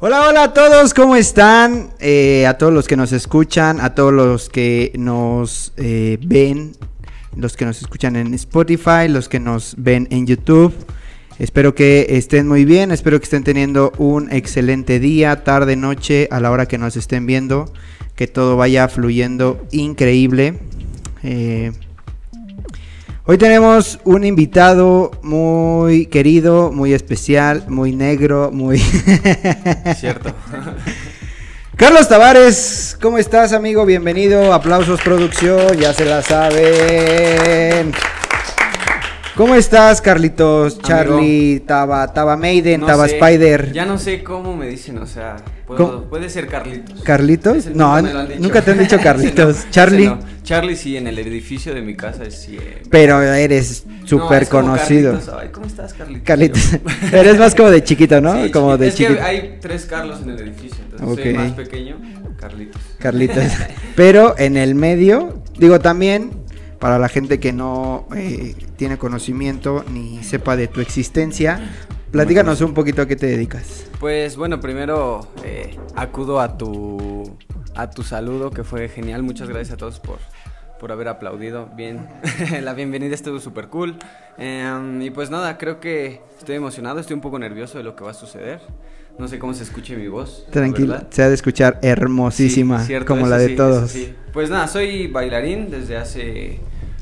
Hola, hola a todos, ¿cómo están? Eh, a todos los que nos escuchan, a todos los que nos eh, ven, los que nos escuchan en Spotify, los que nos ven en YouTube. Espero que estén muy bien, espero que estén teniendo un excelente día, tarde, noche, a la hora que nos estén viendo, que todo vaya fluyendo increíble. Eh, Hoy tenemos un invitado muy querido, muy especial, muy negro, muy... Cierto. Carlos Tavares, ¿cómo estás amigo? Bienvenido, aplausos producción, ya se la saben. ¿Cómo estás, Carlitos? Charlie, Taba, Taba Maiden, No Taba sé, Spider. Ya no sé cómo me dicen, o sea, puedo- puede ser Carlitos. ¿Carlitos? No, nunca te han dicho Carlitos. no, Charlie. no. Charlie sí, en el edificio de mi casa es siempre. Pero eres súper conocido. Carlitos, Ay, ¿cómo estás, Carlitos? Carlitos. Eres más como de chiquito, ¿no? Sí, como chiquito. de es chiquito. que hay tres Carlos en el edificio, entonces Ok. soy más pequeño, Carlitos. Carlitos. Pero en el medio, digo también, para la gente que no eh, tiene conocimiento ni sepa de tu existencia, platícanos un poquito a qué te dedicas. Pues bueno, primero eh, acudo a tu a tu saludo que fue genial. Muchas gracias a todos por, por haber aplaudido. Bien, la bienvenida estuvo súper cool. Em, y pues nada, creo que estoy emocionado, estoy un poco nervioso de lo que va a suceder. No sé cómo se escuche mi voz. Tranquilo, verdad. se ha de escuchar hermosísima, Sí, cierto, como la de sí, todos. sí. Pues nada, soy bailarín desde hace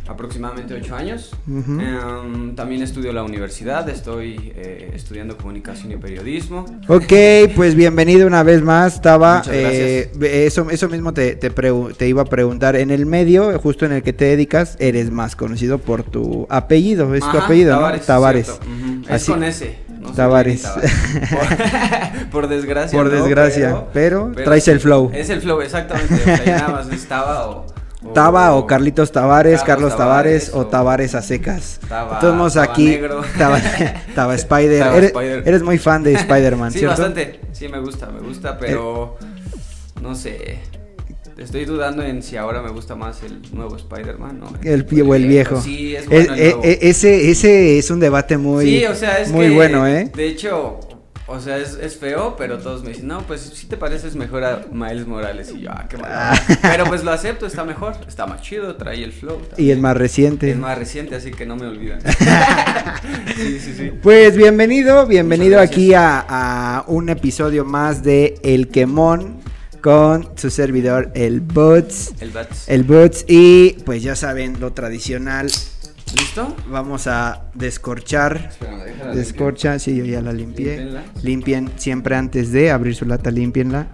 aproximadamente ocho años. Em, también estudio en la universidad, estoy eh, estudiando comunicación y periodismo. Ok, pues bienvenido una vez más, Taba. Eh, eso, eso mismo te, te, pregu- te iba a preguntar. En el medio, justo en el que te dedicas, eres más conocido por tu apellido. Es tu apellido, Tavares, ¿no? Tavares. Es Así- con S. no Tavares. Por, por desgracia. Por no, desgracia, pero traes el flow. Es el flow, exactamente. O sea, nada más es Taba o. Taba o Carlitos Tavares, Carlos Carlos Tavares o o- Tavares a secas. Taba- todos aquí, negro. Taba, Taba Spider. Taba eres, Spider. eres muy fan de Spider-Man, Sí, ¿cierto? bastante. Sí, me gusta, me gusta, pero. No sé. Estoy dudando en si ahora me gusta más el nuevo Spider-Man o El o el viejo. Sí, es bueno el eh, nuevo. eh, ese, ese es un debate muy, sí, o sea, es muy que, bueno, ¿eh? De hecho, o sea, es, es feo, pero todos me dicen, no, pues si te pareces mejor a Miles Morales. Y yo, ah, qué mal. pero pues lo acepto, está mejor, está más chido, trae el flow. Y es más reciente. Es más reciente, así que no me olvidan. sí, sí, sí. Pues bienvenido, bienvenido aquí a, a un episodio más de El Quemón con su servidor, el Boots. El Bats. El Boots y pues ya saben, lo tradicional, ¿Listo? vamos a descorchar. Déjala Descorcha, sí, yo ya la limpié. Límpienla. Limpien siempre antes de abrir su lata, limpienla.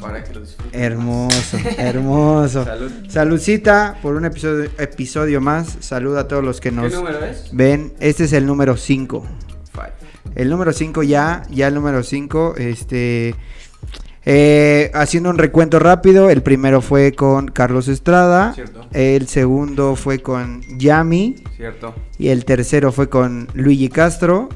Para que lo disfruten. Hermoso, hermoso. Salud. Saludcita por un episodio, episodio más. Salud a todos los que ¿Qué nos número es? ven. Este es el número 5. Five. El número 5 ya, ya el número 5, este... eh, haciendo un recuento rápido, el primero fue con Carlos Estrada, Cierto. el segundo fue con Yami Cierto. y el tercero fue con Luigi Castro,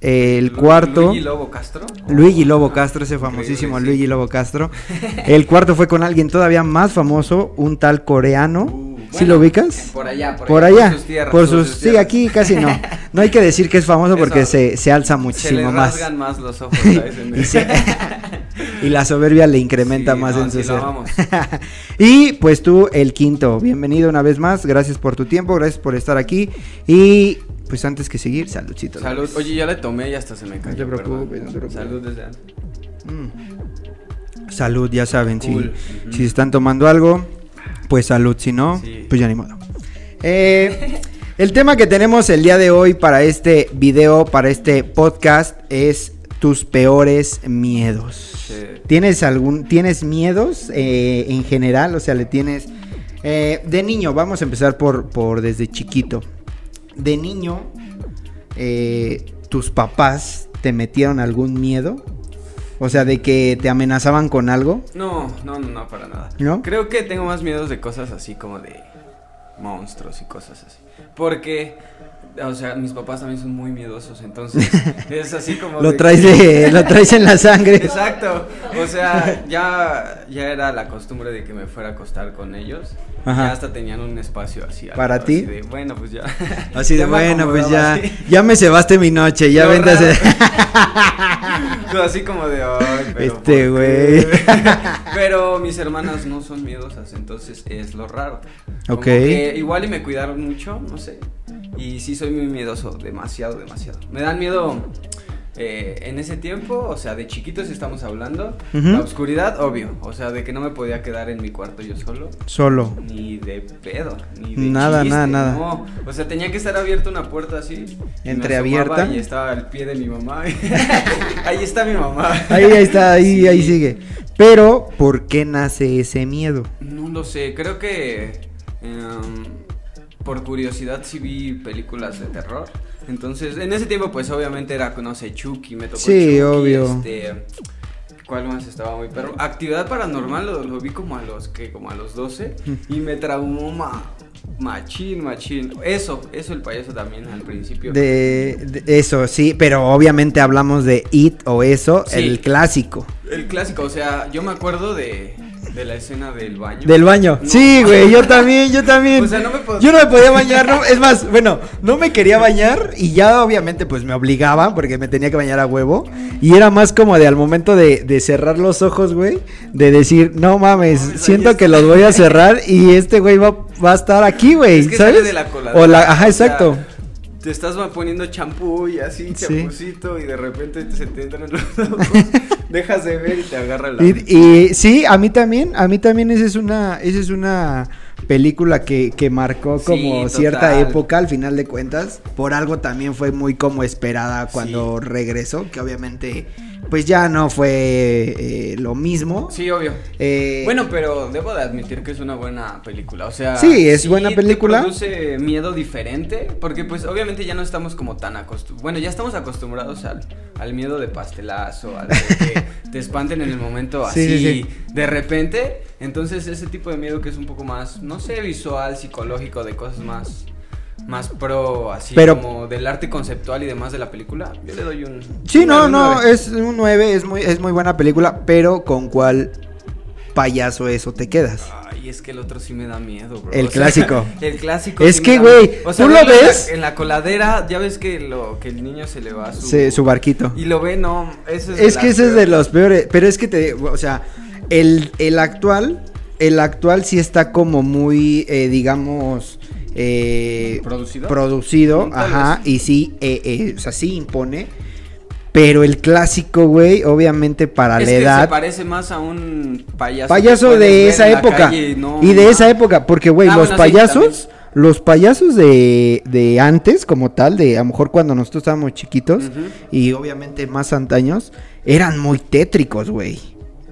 el Lu- cuarto... Luigi Lobo Castro. Luigi Lobo Castro, ese famosísimo. Luigi Lobo Castro. El cuarto fue con alguien todavía más famoso, un tal coreano. Uh, ¿Sí lo ubicas? Por allá, por, Por allá. Por sus tierras. por sus, sí, tierras. aquí casi no. No hay que decir que es famoso porque Eso. se, se alza Se muchísimo le más. rasgan más los ojos a y, se- y la soberbia le incrementa Sí, más no, en su sí ser. y pues tú, el quinto. Bienvenido una vez más. Gracias por tu tiempo, gracias por estar aquí. Y pues antes que seguir, saludcito. Salud. Oye, ya le tomé y hasta se me cayó. te preocupes, no te preocupes. Salud desde antes. Mm. Salud, ya saben, si- si, están tomando algo, pues salud, si no, Sí. pues ya ni modo. Eh, el tema que tenemos el día de hoy para este video, para este podcast, es tus peores miedos. Sí. ¿Tienes algún, tienes miedos eh, en general? O sea, le tienes... eh, de niño, vamos a empezar por, por desde chiquito. De niño, eh, tus papás te metieron algún miedo? O sea, de que te amenazaban con algo. No, no, no, no, para nada. ¿No? Creo que tengo más miedos de cosas así como de monstruos y cosas así. Porque, o sea, mis papás también son muy miedosos, entonces es así como... Lo de traes, de, lo traes en la sangre. Exacto, o sea, ya, ya era la costumbre de que me fuera a acostar con ellos. Ajá. Ya hasta tenían un espacio así. ¿Para ti? así de, bueno, pues ya. Así de bueno, pues ya, así. ya me cebaste mi noche, ya vente a hacer. Así como de, ay, pero Este ¿por güey. qué?". pero mis hermanas no son miedosas, entonces es lo raro. Como Ok. que igual y me cuidaron mucho, no sé. Y sí soy muy miedoso, demasiado, demasiado. Me dan miedo eh, en ese tiempo, o sea, de chiquitos estamos hablando. La oscuridad, obvio. O sea, de que no me podía quedar en mi cuarto yo solo. Solo. Ni de pedo, ni de Nada, chiste, nada, nada. No, o sea, tenía que estar abierta una puerta así. y Entreabierta. asomaba Y estaba al pie de mi mamá. Ahí está mi mamá. Ahí, ahí está, ahí, Sí. ahí sigue. Pero, ¿por qué nace ese miedo? No lo sé, creo que em, por curiosidad sí vi películas de terror. Entonces, en ese tiempo pues obviamente era, no sé, Chucky, me tocó Sí, Chucky, obvio. Este, ¿Cuál más estaba muy perro? Actividad paranormal lo, lo vi como a los que como a los 12 y me traumó ma- machín, machín. Eso, eso el payaso también al principio. De, de eso, sí, pero obviamente hablamos de It o eso, Sí. el clásico. El clásico, o sea, yo me acuerdo de, de la escena del baño. Del baño. No. Sí, güey, yo también, yo también. O sea, no me pod- Yo no me podía bañar, no, es más, bueno, no me quería bañar y ya obviamente pues me obligaban porque me tenía que bañar a huevo y era más como de al momento de, de cerrar los ojos, güey, de decir, no mames, siento que está". los voy a cerrar y este güey va, va a estar aquí, güey, Es que ¿sabes? sale de la coladera. o la, ajá, o sea, exacto. Te estás poniendo champú y así, Sí. champucito, y de repente te- se te entran los ojos, dejas de ver y te agarra la... Y, y sí, a mí también, a mí también esa es una, esa es una película que, que marcó Sí, como cierta época al final de cuentas. Por algo también fue muy como esperada cuando Sí. regresó, que obviamente pues ya no fue eh, lo mismo. Sí, obvio. Eh, Bueno, pero debo de admitir que es una buena película, o sea... Sí, es buena película. Te produce miedo diferente, porque pues obviamente ya no estamos como tan acostumbrados, bueno, ya estamos acostumbrados al, al miedo de pastelazo, al de que te espanten en el momento Sí, así, sí, sí. de repente, entonces ese tipo de miedo que es un poco más, no sé, visual, psicológico, de cosas más... Más pro, así Pero- como del arte conceptual y demás de la película. Yo le doy un. sí, un no, no, es un 9, es muy, es muy buena película, pero ¿con cuál payaso eso te quedas? Ay, es que el otro sí me da miedo, bro. El O sea, clásico. el clásico. Es sí que, güey, miedo. O sea, ¿tú lo verlo en la- ves? En la, coladera, ya ves que lo que el niño se le va a su. Barquito. Y lo ve, no. Eso es, Es que ese es de los peores, pero es que te, o sea, el, el actual, el actual sí está como muy, eh, digamos, eh, ¿Producido? producido, Mm, ajá, y sí, eh, o sea, sí impone, pero el clásico, güey, obviamente para Es la que edad, se parece más a un payaso. payaso de esa época, calle y no- y de esa época, porque, güey, Ah, los bueno, sí, payasos... Los payasos de, de antes, como tal, de a lo mejor cuando nosotros estábamos chiquitos, y obviamente más antaños, eran muy tétricos, güey.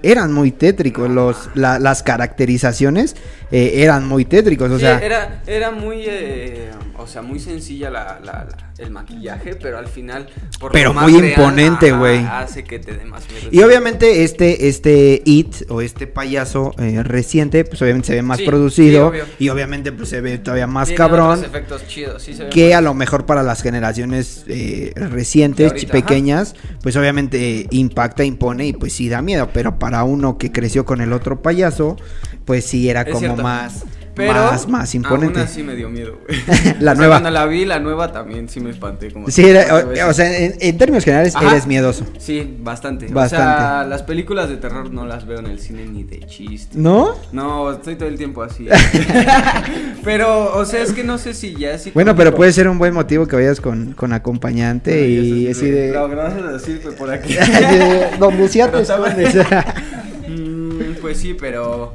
Eran muy tétricos, los, la- las caracterizaciones eh, eran muy tétricos, o Sí, sea, era, era muy, eh, o sea, muy sencilla la, la- la- el maquillaje, pero al final, por Pero lo más muy real, imponente, güey. Hace que te dé más miedo. y obviamente este, este It o este payaso eh, reciente, pues obviamente se ve más Sí, producido sí, y obviamente pues se ve todavía más Tiene cabrón. otros efectos chidos, sí se ve que más- a lo mejor para las generaciones recientes, ahorita, pequeñas, pues obviamente impacta, impone y pues sí da miedo, pero para uno que creció con el otro payaso, pues sí era Es como cierto. más, Pero más, más imponente. Aún así me dio miedo, güey. La O sea, nueva. Cuando la vi, la nueva también sí me espanté. Como Sí, era- o, sea, en, en términos generales Ajá. eres miedoso. Sí, bastante. O sea, Bastante. las películas de terror no las veo en el cine ni de chiste. ¿No? No, estoy todo el tiempo así. pero, o sea, es que no sé si ya es Bueno, pero puede ser un buen motivo que vayas con, con acompañante y así sí, de... No, gracias a decir que por aquí. de, sea te escondes. Mm, pues sí, pero.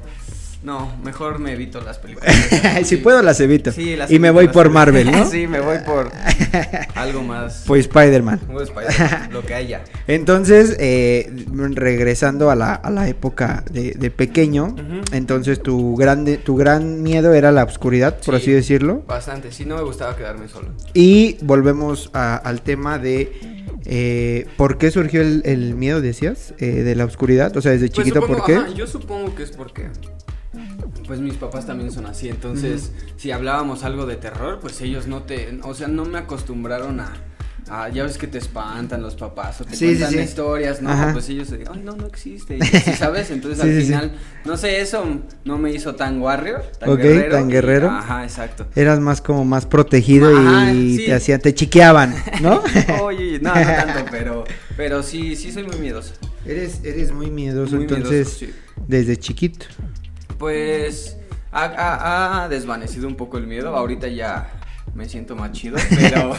No, mejor me evito las películas. si puedo las evito. Sí, las y me voy por. Marvel, ¿no? sí, me voy por algo más. Pues Spider-Man. Lo que haya. Entonces, eh, regresando a la, a la época de, de pequeño, entonces tu, grande, tu gran miedo era la oscuridad, por Sí. así decirlo. Bastante, sí, no me gustaba quedarme solo. Y volvemos a- al tema de eh, por qué surgió el, el miedo, decías, eh, de la oscuridad. O sea, desde Pues chiquito, supongo- ¿por qué? ajá, yo supongo que es porque. Pues mis papás también son así, entonces si hablábamos algo de terror, pues ellos no te, o sea, no me acostumbraron a, ya ves que te espantan los papás o te Sí, cuentan sí. historias, no, Ajá. pues ellos, ay no, no existe, y ¿sabes? Entonces al final, no sé, eso no me hizo tan warrior, tan guerrero. tan guerrero. ajá, exacto. Eras más como más protegido Ajá, y te hacían, te chiqueaban, ¿no? Oye, no, no tanto, pero Pero sí, sí soy muy miedoso. Eres, eres muy miedoso, Muy entonces, miedoso, desde chiquito. Pues ha, desvanecido un poco el miedo. Ahorita ya me siento más chido. Pero,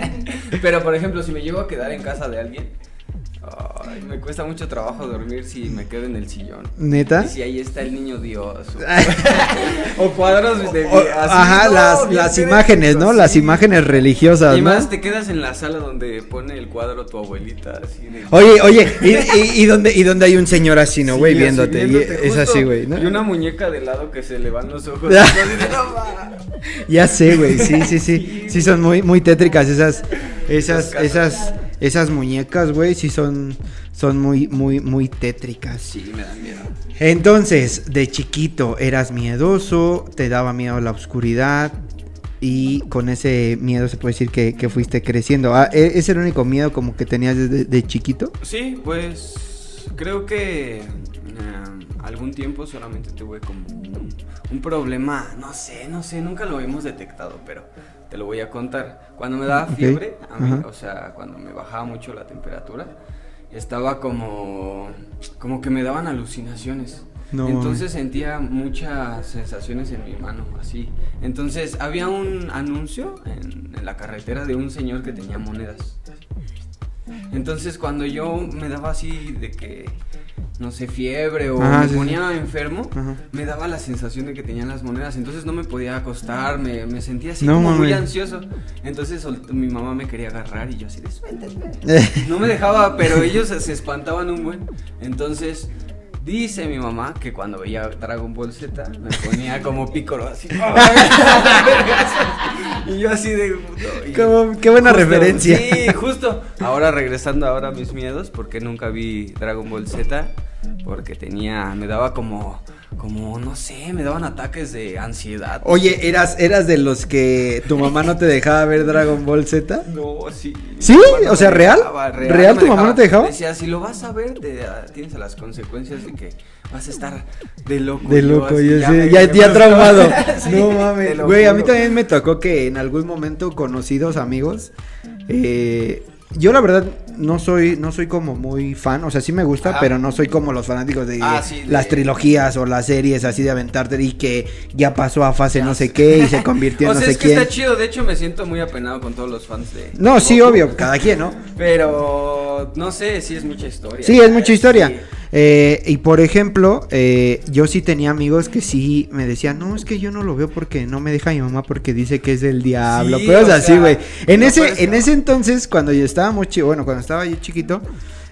pero por ejemplo, si me llego a quedar en casa de alguien, ay, me cuesta mucho trabajo dormir si me quedo en el sillón. ¿Neta? Y si ahí está el niño Dios. O, o cuadros de. O- ajá, no, las, las imágenes, ¿no? Las imágenes religiosas, Y ¿no? más te quedas en la sala donde pone el cuadro tu abuelita, así de. Oye, oye, y, y, y donde, y donde hay un señor así, ¿no, güey? viéndote. y es así, güey, ¿no? Y una muñeca de lado que se le van los ojos. Ya sé, güey, sí, sí, sí. Sí son muy, muy tétricas esas, esas, Esas esas, muñecas, güey, sí son, son muy, muy, muy tétricas. Sí, me dan miedo. Entonces, de chiquito eras miedoso, te daba miedo la oscuridad y con ese miedo se puede decir que, que fuiste creciendo. Ah, ¿e- ¿Es el único miedo como que tenías desde de chiquito? Sí, pues creo que eh, algún tiempo solamente tuve como un, un problema, no sé, no sé, nunca lo hemos detectado, pero te lo voy a contar. Cuando me daba fiebre, a mí, ajá. o sea, cuando me bajaba mucho la temperatura, estaba como, como que me daban alucinaciones. No Entonces sentía muchas sensaciones en mi mano, así. Entonces había un anuncio en, en la carretera de un señor que tenía monedas. Entonces cuando yo me daba así de que, no sé, fiebre o Ajá, me sí, sí. ponía enfermo, Ajá. me daba la sensación de que tenían las monedas. Entonces no me podía acostar, me, me sentía así No como muy ansioso. Entonces mi mamá me quería agarrar y yo así de suéltame. No me dejaba, pero ellos se espantaban un buen. Entonces, dice mi mamá que cuando veía Dragon Ball Z me ponía como pícoro así. y yo así de. Como- qué buena referencia. Sí, justo. Ahora regresando ahora a mis miedos, porque nunca vi Dragon Ball Z. Porque tenía. Me daba como. Como, no sé, me daban ataques de ansiedad. Oye, ¿eras, ¿eras de los que tu mamá no te dejaba ver Dragon Ball Z? No, sí. ¿Sí? No O sea, ¿real? dejaba, ¿Real tu mamá no te dejaba? Decía, si lo vas a ver, te, ah, tienes las consecuencias de que vas a estar de loco. De Yo loco, yo sé, me- ya, ya gustó. traumado. Sí, no mames. Güey, a mí también me tocó que en algún momento conocidos amigos, eh, yo la verdad no soy, no soy como muy fan, o sea, sí me gusta, Ajá. pero no soy como los fanáticos de Ah, sí, de- las trilogías o las series así de aventarte y que ya pasó a fase Ya no sé qué y se convirtió en o no sea, sé es que quién. está chido. De hecho, me siento muy apenado con todos los fans de. No, sí, obvio, cada quien, ¿no? Pero no sé, sí es mucha historia. Sí, es mucha historia. Eh, y por ejemplo, eh, yo sí tenía amigos que sí me decían, no, es que yo no lo veo porque no me deja mi mamá porque dice que es del diablo. Sí, pero es así, güey. En no ese, en ese entonces, cuando yo estaba muy chico, bueno, cuando estaba yo chiquito,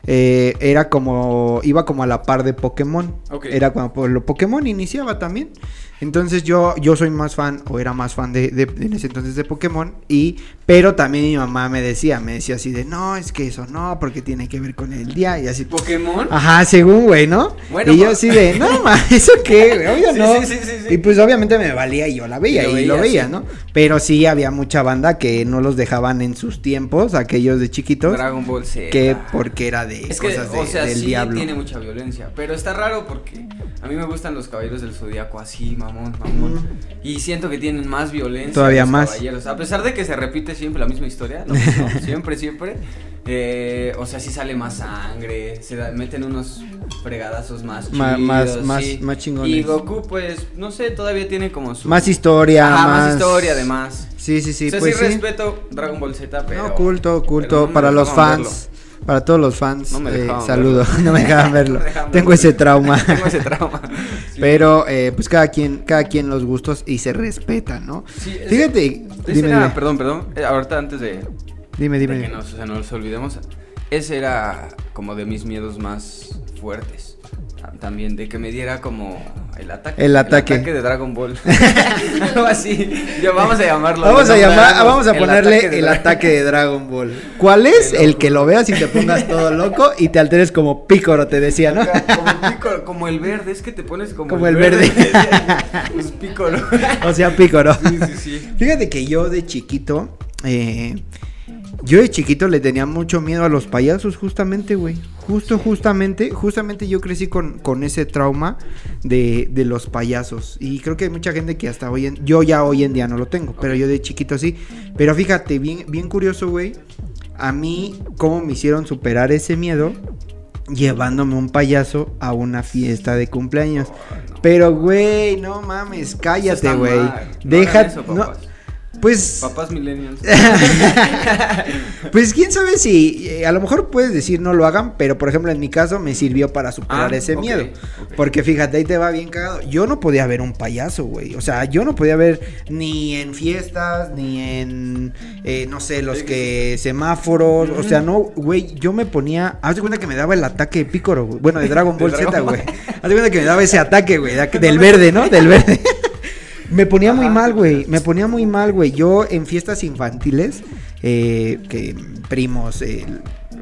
eh, era como, iba como a la par de Pokémon. Ok. Era cuando po- lo Pokémon iniciaba también. Entonces yo, yo soy más fan, o era más fan de, de- en ese entonces de Pokémon. Y, pero también mi mamá me decía, me decía así de, no, es que eso no, porque tiene que ver con el día y así. Pokémon. Ajá, según, güey, ¿no? Bueno, y yo así de, no, ma, ¿eso qué, güey? Obvio Sí, no. sí, sí. Y pues obviamente me valía y yo la veía Y y lo veía. ¿no? Pero sí había mucha banda que no los dejaban en sus tiempos, aquellos de chiquitos, Dragon Ball Z. que porque era de Es que, cosas de- o sea, del sí diablo. tiene mucha violencia, pero está raro porque a mí me gustan los caballeros del zodiaco así, mamón, mamón. Y siento que tienen más violencia. Todavía los más. Caballeros. A pesar de que se repite siempre la misma historia, lo mismo, siempre, siempre. eh, o sea, sí sale más sangre, se da- meten unos fregadazos más chidos. más- más- sí. más chingones. Y Goku, pues, no sé, todavía tiene como su. Más historia, Ajá, más... más historia, además. Sí, sí, sí, o sea, pues sí, sí. respeto Dragon Ball Z, pero. no, culto, culto, no para los fans. Para todos los fans, No me eh, saludo. verlo. no me dejaban verlo. No me dejaban Tengo verlo. ese trauma. Tengo ese trauma. Sí. Pero eh, pues cada quien, cada quien los gustos y se respeta, ¿no? Sí, Fíjate, dime, era- perdón, perdón. eh, ahorita antes de, dime, de dime. que nos, o sea, no nos olvidemos, ese era como de mis miedos más fuertes. Ta- También de que me diera como el ataque. El ataque. de Dragon Ball. Algo así. Yo, vamos a llamarlo. Vamos a llamar, vamos, vamos a el ponerle ataque de el ataque de Dragon Ball. ¿Cuál es? El que lo veas y te pongas todo loco y te alteres como pícoro, te decía, ¿no? Como el, pícoro- como el verde, es que te pones como, Como el verde. pues pícoro. O sea, pícoro. Sí, sí, sí. Fíjate que yo de chiquito, eh, yo de chiquito le tenía mucho miedo a los payasos, justamente, güey. Justo, justamente, justamente yo crecí con, con ese trauma de, de los payasos. Y creo que hay mucha gente que hasta hoy en, yo ya hoy en día no lo tengo, pero yo de chiquito sí. Pero fíjate, bien, bien curioso, güey. a mí, ¿cómo me hicieron superar ese miedo? Llevándome un payaso a una fiesta de cumpleaños. Pero, güey, no mames, cállate, güey. Deja. eso, no. Pues. Papás millennials. Pues quién sabe si eh, a lo mejor puedes decir no lo hagan, pero por ejemplo en mi caso me sirvió para superar Ah, ese miedo. Porque fíjate, ahí te va bien cagado. Yo no podía ver un payaso, güey. O sea, yo no podía ver ni en fiestas, ni en, eh, no sé, los que semáforos. O sea, no, güey, yo me ponía... Haz de cuenta que me daba el ataque de Pícoro, güey. Bueno, de Dragon Ball Z, güey. Haz de cuenta que me daba ese ataque, güey. de- Del verde, ¿no? Del verde. Me ponía muy mal, güey. Me ponía muy mal, güey. Yo en fiestas infantiles, eh, que primos, eh,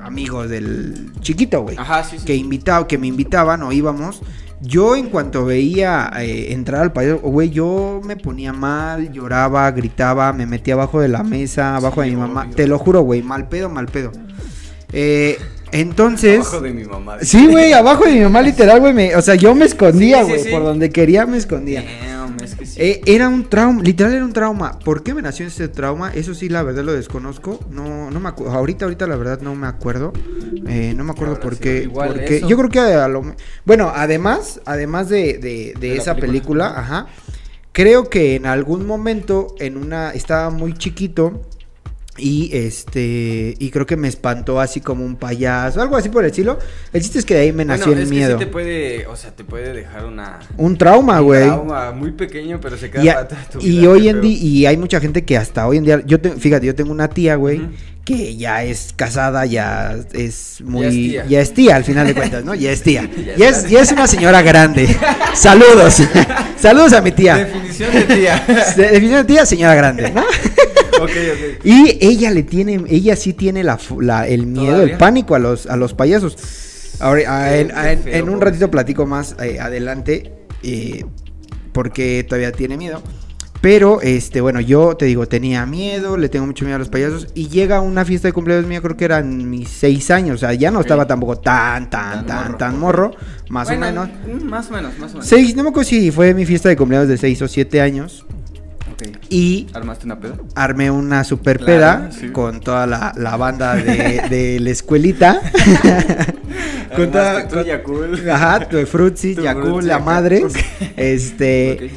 amigos del chiquito, güey, Ajá, sí, sí. que invitaba, que me invitaban o íbamos. Yo en cuanto veía eh, entrar al payaso, güey, yo me ponía mal, lloraba, gritaba, me metía abajo de la mesa, abajo de mi mamá. obvio. Te lo juro, güey, mal pedo, mal pedo. Eh, entonces... Abajo de mi mamá. Sí, güey, abajo de mi mamá literal, güey, o sea, yo me escondía, Sí, sí, güey, sí. por donde quería me escondía. Damn. Eh, era un trauma, literal era un trauma. ¿Por qué me nació ese trauma? Eso sí, la verdad lo desconozco. No, no me acuerdo. Ahorita, ahorita la verdad no me acuerdo. Eh, no me acuerdo por qué. Porque yo creo que a lo- bueno, además, además de, de- de De la esa película. película, ajá. Creo que en algún momento, en una, estaba muy chiquito. Y este, y creo que me espantó así como un payaso, algo así por el estilo. El chiste es que de ahí me nació el es miedo. Que sí te puede, o sea, te puede dejar una Un trauma, un güey. trauma muy pequeño, pero se queda Y, a- y hoy en día, y hay mucha gente que hasta hoy en día, yo te- fíjate, yo tengo una tía, güey, que ya es casada, ya es muy, es tía. ya es tía al final de cuentas, ¿no? Ya es tía, Ya es ya es una señora grande. Saludos, saludos a mi tía. Definición de tía. De- Definición de tía, señora grande, ¿no? ok, ok. Y ella le tiene, ella sí tiene la, la- el miedo, el ¿Todavía? pánico a los, a los payasos. Ahora, en, en- en un ratito platico más eh, adelante eh, porque todavía tiene miedo. Pero, este, bueno, yo te digo, tenía miedo, le tengo mucho miedo a los payasos. Y llega una fiesta de cumpleaños mía, creo que eran mis seis años. O sea, ya no estaba tampoco tan, tan, Tan tan, morro. tan morro. Más Bueno, o menos. mm, Más o menos, más o menos. Seis, no me acuerdo si fue mi fiesta de cumpleaños de seis o siete años. Y ¿Armaste una peda? armé una super Claro, peda sí. con toda la, la banda de, de la escuelita. con toda. Ajá, tu Frutzi, la madre. Este.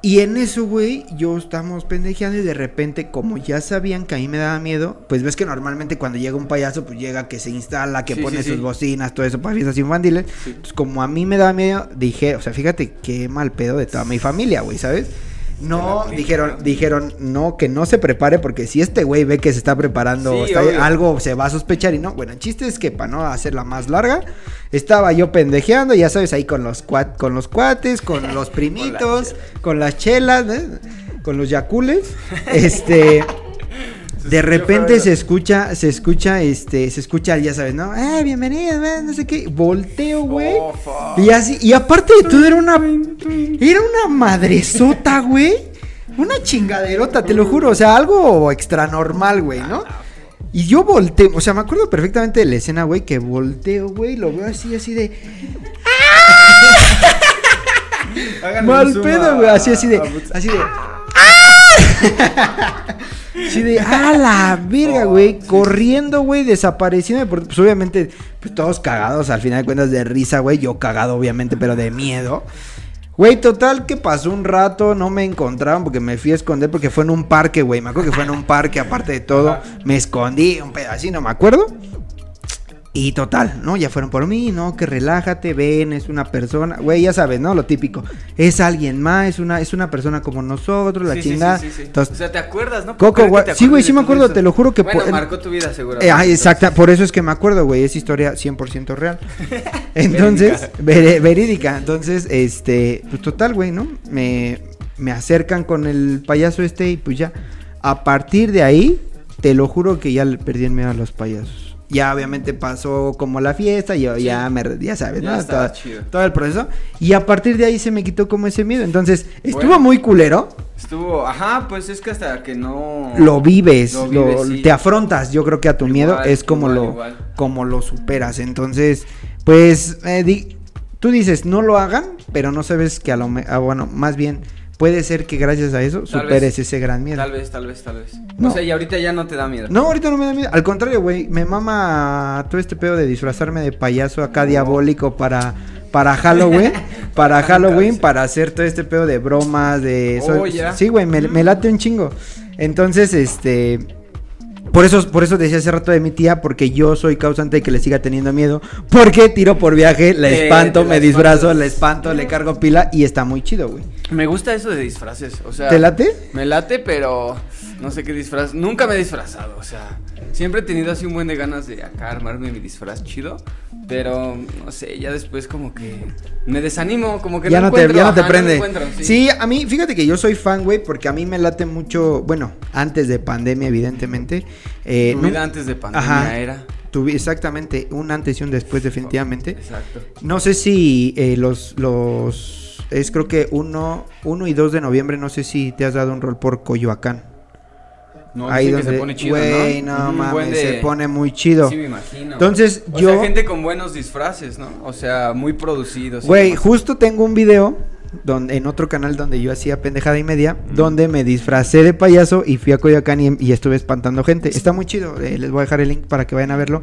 Y en eso, güey, yo estamos pendejeando y de repente, como ya sabían que a mí me daba miedo, pues ves que normalmente cuando llega un payaso, pues llega que se instala, que Sí, pone sí, sí. sus bocinas, todo eso para fiestas infantiles. Entonces, como a mí me daba miedo, dije, o sea, fíjate qué mal pedo de toda mi familia, güey, ¿sabes? No, dijeron, dijeron, no, que no se prepare porque si este güey ve que se está preparando Sí, está- algo se va a sospechar y no. Bueno, el chiste es que para no hacerla más larga, estaba yo pendejeando, ya sabes, ahí con los cuat, con los cuates, con los primitos, con las chelas, ¿eh? con los yacules, este de repente se escucha, se escucha, este, se escucha, ya sabes, ¿no? Eh, bienvenido, eh, no sé qué. Volteo, güey. Oh, y así, y aparte de todo era una, era una madresota, güey. Una chingaderota, te lo juro. O sea, algo extra normal, güey, ¿no? Y yo volteo, o sea, me acuerdo perfectamente de la escena, güey, que volteo, güey, lo veo así, así de... Háganle Mal pedo, güey, así, así de... Así de... Así de, a la verga, Oh, güey, sí. corriendo, güey, desapareciendo. Pues obviamente, pues todos cagados, al final de cuentas de risa, güey. Yo cagado, obviamente, pero de miedo. Güey, total, que pasó un rato, no me encontraron porque me fui a esconder porque fue en un parque, güey. Me acuerdo que fue en un parque, aparte de todo. Me escondí un pedacito, me acuerdo. Y total, ¿no? Ya fueron por mí, ¿no? Que relájate, ven, es una persona. Güey, ya sabes, ¿no? Lo típico. Es alguien más, es una, es una persona como nosotros, la Sí, chingada. sí, sí. Entonces, o sea, ¿te acuerdas, no? Coco, güey. Sí, güey, sí me acuerdo, eso. te lo juro que Bueno, por- marcó tu vida, seguro. eh, ah, exacta, por eso es que me acuerdo, güey, es historia 100% real. Entonces, verídica. Entonces, este, pues total, güey, ¿no? Me, me acercan con el payaso este y pues ya, a partir de ahí, te lo juro que ya le perdí el miedo a los payasos. Ya obviamente pasó como la fiesta, yo Sí. ya me, ya sabes, Ya ¿no? todo, chido. todo el proceso. Y a partir de ahí se me quitó como ese miedo. Entonces, estuvo Bueno. muy culero. Estuvo, ajá, pues es que hasta que no... lo vives, Lo lo- vives, sí. te afrontas, yo creo que a tu Igual, miedo es como igual, lo igual. como lo superas. Entonces, pues eh, di- tú dices, no lo hagan, pero no sabes que a lo ah, bueno, más bien puede ser que gracias a eso Tal superes vez. ese gran miedo. Tal vez, tal vez, tal vez. No. O sea, y ahorita ya no te da miedo. No, ahorita no me da miedo. Al contrario, güey. Me mama todo este pedo de disfrazarme de payaso acá diabólico para, para Halloween. para Halloween, para hacer todo este pedo de bromas, de... Oh, ya. Sí, güey, me, me late un chingo. Entonces, este... Por eso, por eso decía hace rato de mi tía, porque yo soy causante de que le siga teniendo miedo. Porque tiro por viaje, la Eh, espanto, la me disfrazo, espantas. la espanto, le cargo pila y está muy chido, güey. Me gusta eso de disfraces, o sea... ¿Te late? Me late, pero no sé qué disfraz. Nunca me he disfrazado, o sea, siempre he tenido así un buen de ganas de acá armarme mi disfraz chido, pero no sé, ya después como que me desanimo, como que ya no, te, encuentro, ya no te ajá, prende. sí. a mí, fíjate que yo soy fan, güey, porque a mí me late mucho, bueno, antes de pandemia, evidentemente. Eh, Tu no- vida antes de pandemia Ajá. era. exactamente, un antes y un después, definitivamente. Exacto. No sé si eh, los, los, es creo que uno, uno y 2 de noviembre, no sé si te has dado un rol por Coyoacán. No, Ahí donde, que se pone chido, güey, ¿no? no, mames, buen de- se pone muy chido. Sí, me imagino. Entonces, O yo- sea, gente con buenos disfraces, ¿no? O sea, muy producidos. Güey, justo tengo un video donde, en otro canal donde yo hacía pendejada y media, donde me disfracé de payaso y fui a Coyoacán y, y estuve espantando gente. Está muy chido, eh, les voy a dejar el link para que vayan a verlo.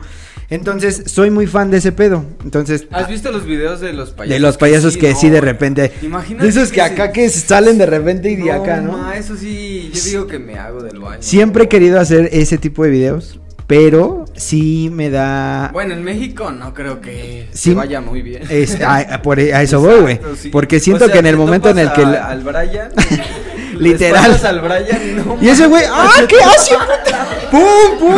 Entonces, soy muy fan de ese pedo. Entonces, ¿Has visto los videos de los payasos? de los payasos que sí, no, de güey. repente. Imagínate De esos que que acá se- que salen de repente y de acá, ¿no? ma, eso sí, yo digo que me hago del baño. Siempre he querido hacer ese tipo de videos, pero sí me da... Bueno, en México no creo que Sí. se vaya muy bien. Es, a, a- por- a eso voy, güey. Sí. Porque O siento sea, que en el momento en el que... Al Brian. Literal. al Brian y no. Y ese güey, ¡ah, qué hace! ¡Pum, pum!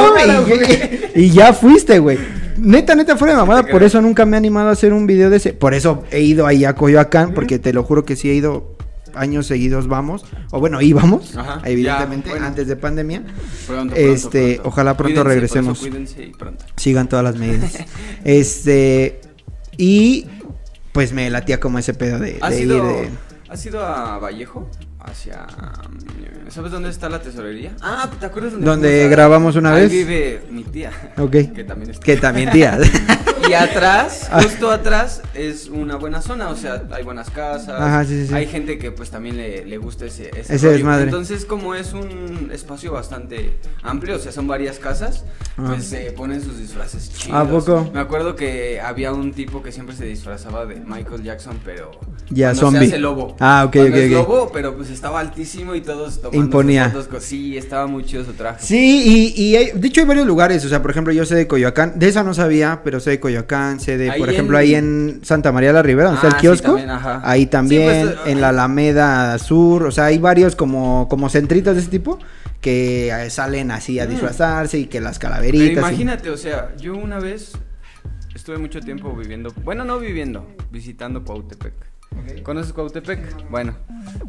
Y, ya- y ya fuiste, güey. Neta, neta, fuera de mamada. Por eso nunca me he animado a hacer un video de ese. Por eso he ido ahí a Coyoacán, porque te lo juro que sí he ido años seguidos, vamos. O bueno, íbamos, Ajá, evidentemente, ya, bueno. antes de pandemia. Pronto, pronto, Este, pronto. ojalá pronto Cuídense, regresemos. eso Cuídense y pronto. Sigan todas las medidas. este, y pues me latía como ese pedo de, ¿Has de ir de. ¿Has ido a Vallejo? Hacia. mm, ¿Sabes dónde está la tesorería? Ah, ¿te acuerdas dónde Donde grabamos una Ahí vez? vive mi tía. Ok. Que también está. Que también, tía. Y atrás, justo atrás, es una buena zona, o sea, hay buenas casas, Ajá, sí, sí, sí. hay gente que pues también le, le gusta ese, ese, Ese rollo. desmadre. Entonces, como es un espacio bastante amplio, o sea, son varias casas, Ah. pues se ponen sus disfraces chidos. ¿A poco? Me acuerdo que había un tipo que siempre se disfrazaba de Michael Jackson, pero Ya, zombie. se hace lobo. Ah, ok, Cuando ok, es ok. lobo, pero pues estaba altísimo y todos tomando Imponía. fotos Sí, estaba muy chido su traje. Sí, y, y hay- de hecho hay varios lugares, o sea, por ejemplo, yo sé de Coyoacán, de esa no sabía, pero sé de Coyoacán, sé de, Ahí por en- ejemplo, ahí en Santa María la Ribera, donde Ah, está el sí, kiosco, también, ajá. ahí Sí, también, pues, en la Alameda Sur, o sea, hay varios como, como centritos de ese tipo que eh, salen así a Mm. disfrazarse y que las Pero calaveritas. y- imagínate, o sea, yo una vez estuve mucho tiempo viviendo, bueno, no viviendo, visitando Cuautepec. ¿Conoces Cuautepec? Bueno,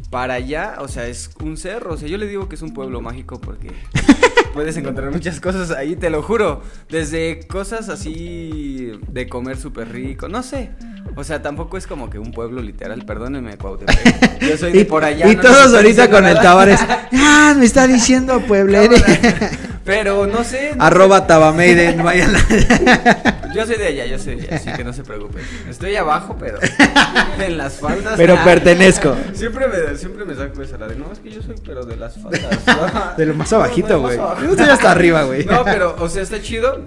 para allá, o sea, es un cerro, o sea, yo le digo que es un pueblo mágico porque puedes encontrar muchas cosas ahí, te lo juro, desde cosas así de comer súper rico, no sé. O sea, tampoco es como que un pueblo literal, perdónenme, Cuautepec. Yo soy de Y, por allá. y no todos ahorita con el. Tavares. Ah, me está diciendo pueblere. Pero no sé. no Arroba Tabameiden, vayan. Yo soy de allá, yo soy de allá, así que no se preocupen. Estoy abajo, pero en las faldas. Pero ah, pertenezco. Siempre me, siempre me saco esa la de, no, es que yo soy, pero de las faldas. De lo más No, abajito, güey. abajo. Yo estoy hasta arriba, güey. No, pero, o sea, está chido.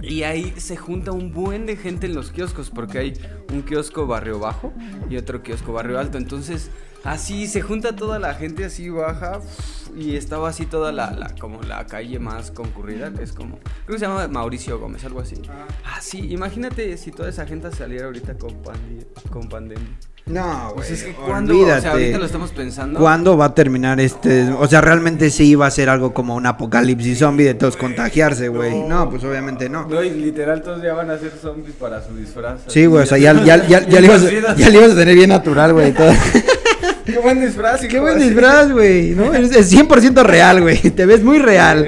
Y ahí se junta un buen de gente en los kioscos, porque hay un kiosco barrio bajo y otro kiosco barrio alto. Entonces, así se junta toda la gente así baja y estaba así toda la, la- como la calle más concurrida, que es como, creo que se llama Mauricio Gómez, algo así. Ah, sí, imagínate si toda esa gente saliera ahorita con, pandi- con pandemia. No, güey. Pues es que cuando, o sea, ahorita lo estamos pensando. ¿Cuándo va a terminar este? O sea, realmente sí va a ser algo como un apocalipsis zombie de todos contagiarse, güey. No, pues obviamente no. No, y literal todos ya van a ser zombies para su disfraz. Sí, güey, o sea, ya, ya, ya, ya, le ibas, ya le ibas a tener bien natural, güey. Qué buen disfraz, Qué buen disfraz, güey, ¿no? Es, es 100% real, güey. Te ves muy real.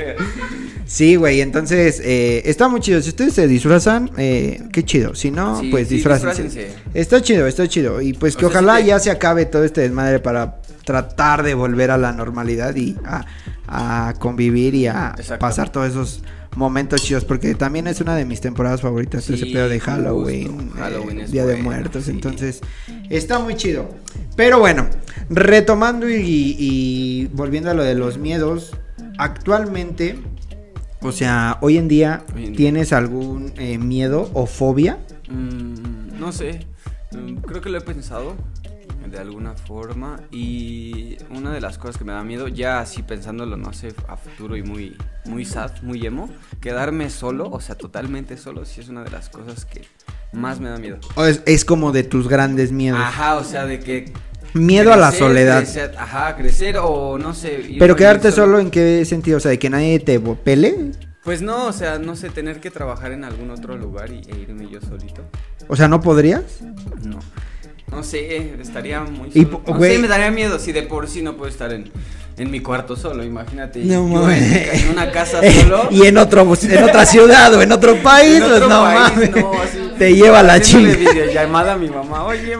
Sí, güey, entonces eh, está muy chido. Si ustedes se disfrazan, eh, qué chido. Si no, Sí, pues sí, disfrácense. disfrácense. Está chido, está chido. Y pues O que sea, ojalá te- ya se acabe todo este desmadre para tratar de volver a la normalidad y a, a convivir y a Exacto. pasar todos esos momentos chidos, porque también es una de mis temporadas favoritas, ese Sí, pedo de. Halloween, Halloween eh, Día de Muertos, sí. entonces está muy chido. Pero bueno, retomando y, y volviendo a lo de los miedos, actualmente, o sea, hoy en día, Hoy en día. ¿tienes algún eh, miedo o fobia? Mm, no sé, mm, creo que lo he pensado de alguna forma y una de las cosas que me da miedo, ya así pensándolo, no sé, a futuro y muy, muy sad, muy emo, quedarme solo, o sea, totalmente solo, sí es una de las cosas que más me da miedo. ¿O es, es como de tus grandes miedos? Ajá, o sea, de que... Miedo a la soledad. crecer, ajá, crecer o no sé... Pero quedarte solo. solo en qué sentido, o sea, de que nadie te pele, Pues no, o sea, no sé, tener que trabajar en algún otro lugar y, e irme yo solito. o sea, ¿no podrías? No. No sé, estaría muy Y solo. po- No güey- sé, me daría miedo si de por sí no puedo estar en, en mi cuarto solo, imagínate. No mames. en, una casa solo. y en otro en otra ciudad o en otro país, en pues no país, mames. no, así, te lleva la chinga. videollamada a mi mamá. Oye,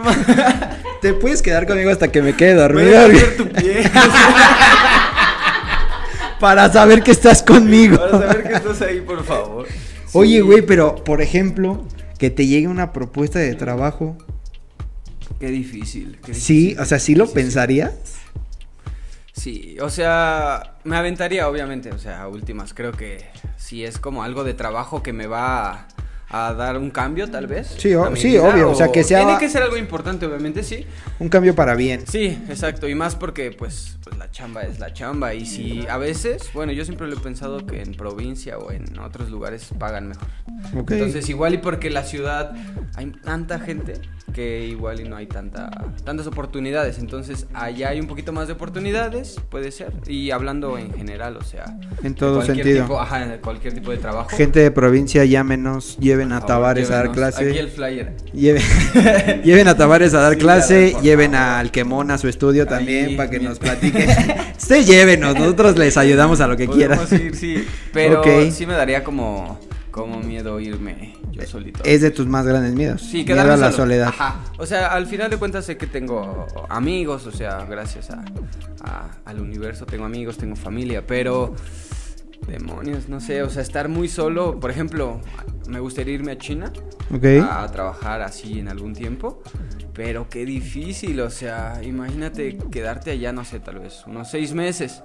Te puedes quedar conmigo hasta que me quede ¿me dormido dejas ver tu pie? para saber que estás conmigo. Para saber que estás ahí, por favor. Oye, Sí. güey, pero por ejemplo, que te llegue una propuesta de trabajo. Qué difícil. qué Sí, difícil, o sea, ¿sí lo pensarías? Sí, o sea, me aventaría, obviamente, o sea, a últimas, creo que si es como algo de trabajo que me va a, a dar un cambio, tal vez. Sí, o- sí, vida, obvio, o sea, que sea- Tiene que ser algo importante, obviamente, sí. Un cambio para bien. Sí, exacto, y más porque, pues, pues la chamba es la chamba, y si a veces, bueno, yo siempre lo he pensado que en provincia o en otros lugares pagan mejor. Ok. Entonces, igual y porque la ciudad hay tanta gente que igual y no hay tanta tantas oportunidades. Entonces, allá hay un poquito más de oportunidades, puede ser. Y hablando en general, o sea, En todo cualquier sentido. tipo- ajá, en cualquier tipo de trabajo. Gente de provincia, llámenos, lleven a Tavares a dar clase. Aquí el flyer. Lleven, lleven a Tavares a dar clase, lleven al Quemón a su estudio también Ahí, para que nos platique. Ustedes llévenos, nosotros les ayudamos a lo que quieran. Sí, pero Ok. sí me daría como como miedo irme yo solito. Es de tus más grandes miedos. Sí, miedo a la solo. soledad. Ajá. O sea, al final de cuentas sé que tengo amigos, o sea, gracias a, a- al universo tengo amigos, tengo familia, pero demonios, no sé, o sea, estar muy solo, por ejemplo, me gustaría irme a China Ok. a trabajar así en algún tiempo, pero qué difícil, o sea, imagínate quedarte allá, no sé, tal vez unos seis meses.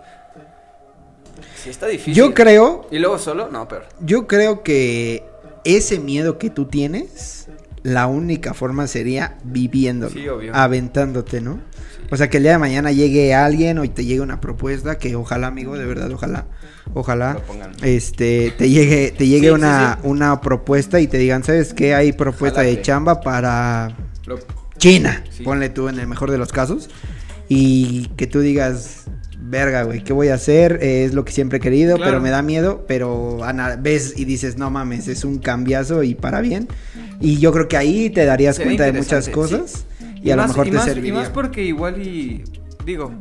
Sí, está difícil. Yo creo, ¿Y luego solo? No, peor. yo creo que ese miedo que tú tienes, la única forma sería viviéndolo, Sí, obvio. aventándote, ¿no? O sea, que el día de mañana llegue alguien o te llegue una propuesta que ojalá, amigo, de verdad, ojalá, ojalá, este, te llegue, te llegue Sí, sí, una, sí. una propuesta y te digan, ¿sabes qué? Hay propuesta de chamba para China, Sí. ponle tú en el mejor de los casos, y que tú digas, verga, güey, ¿qué voy a hacer? Eh, es lo que siempre he querido, Claro. pero me da miedo, pero ana- ves y dices, no mames, es un cambiazo y para bien. Y yo creo que ahí te darías Sería cuenta de muchas cosas y, a lo más- mejor y te más- serviría. Y más porque igual y digo,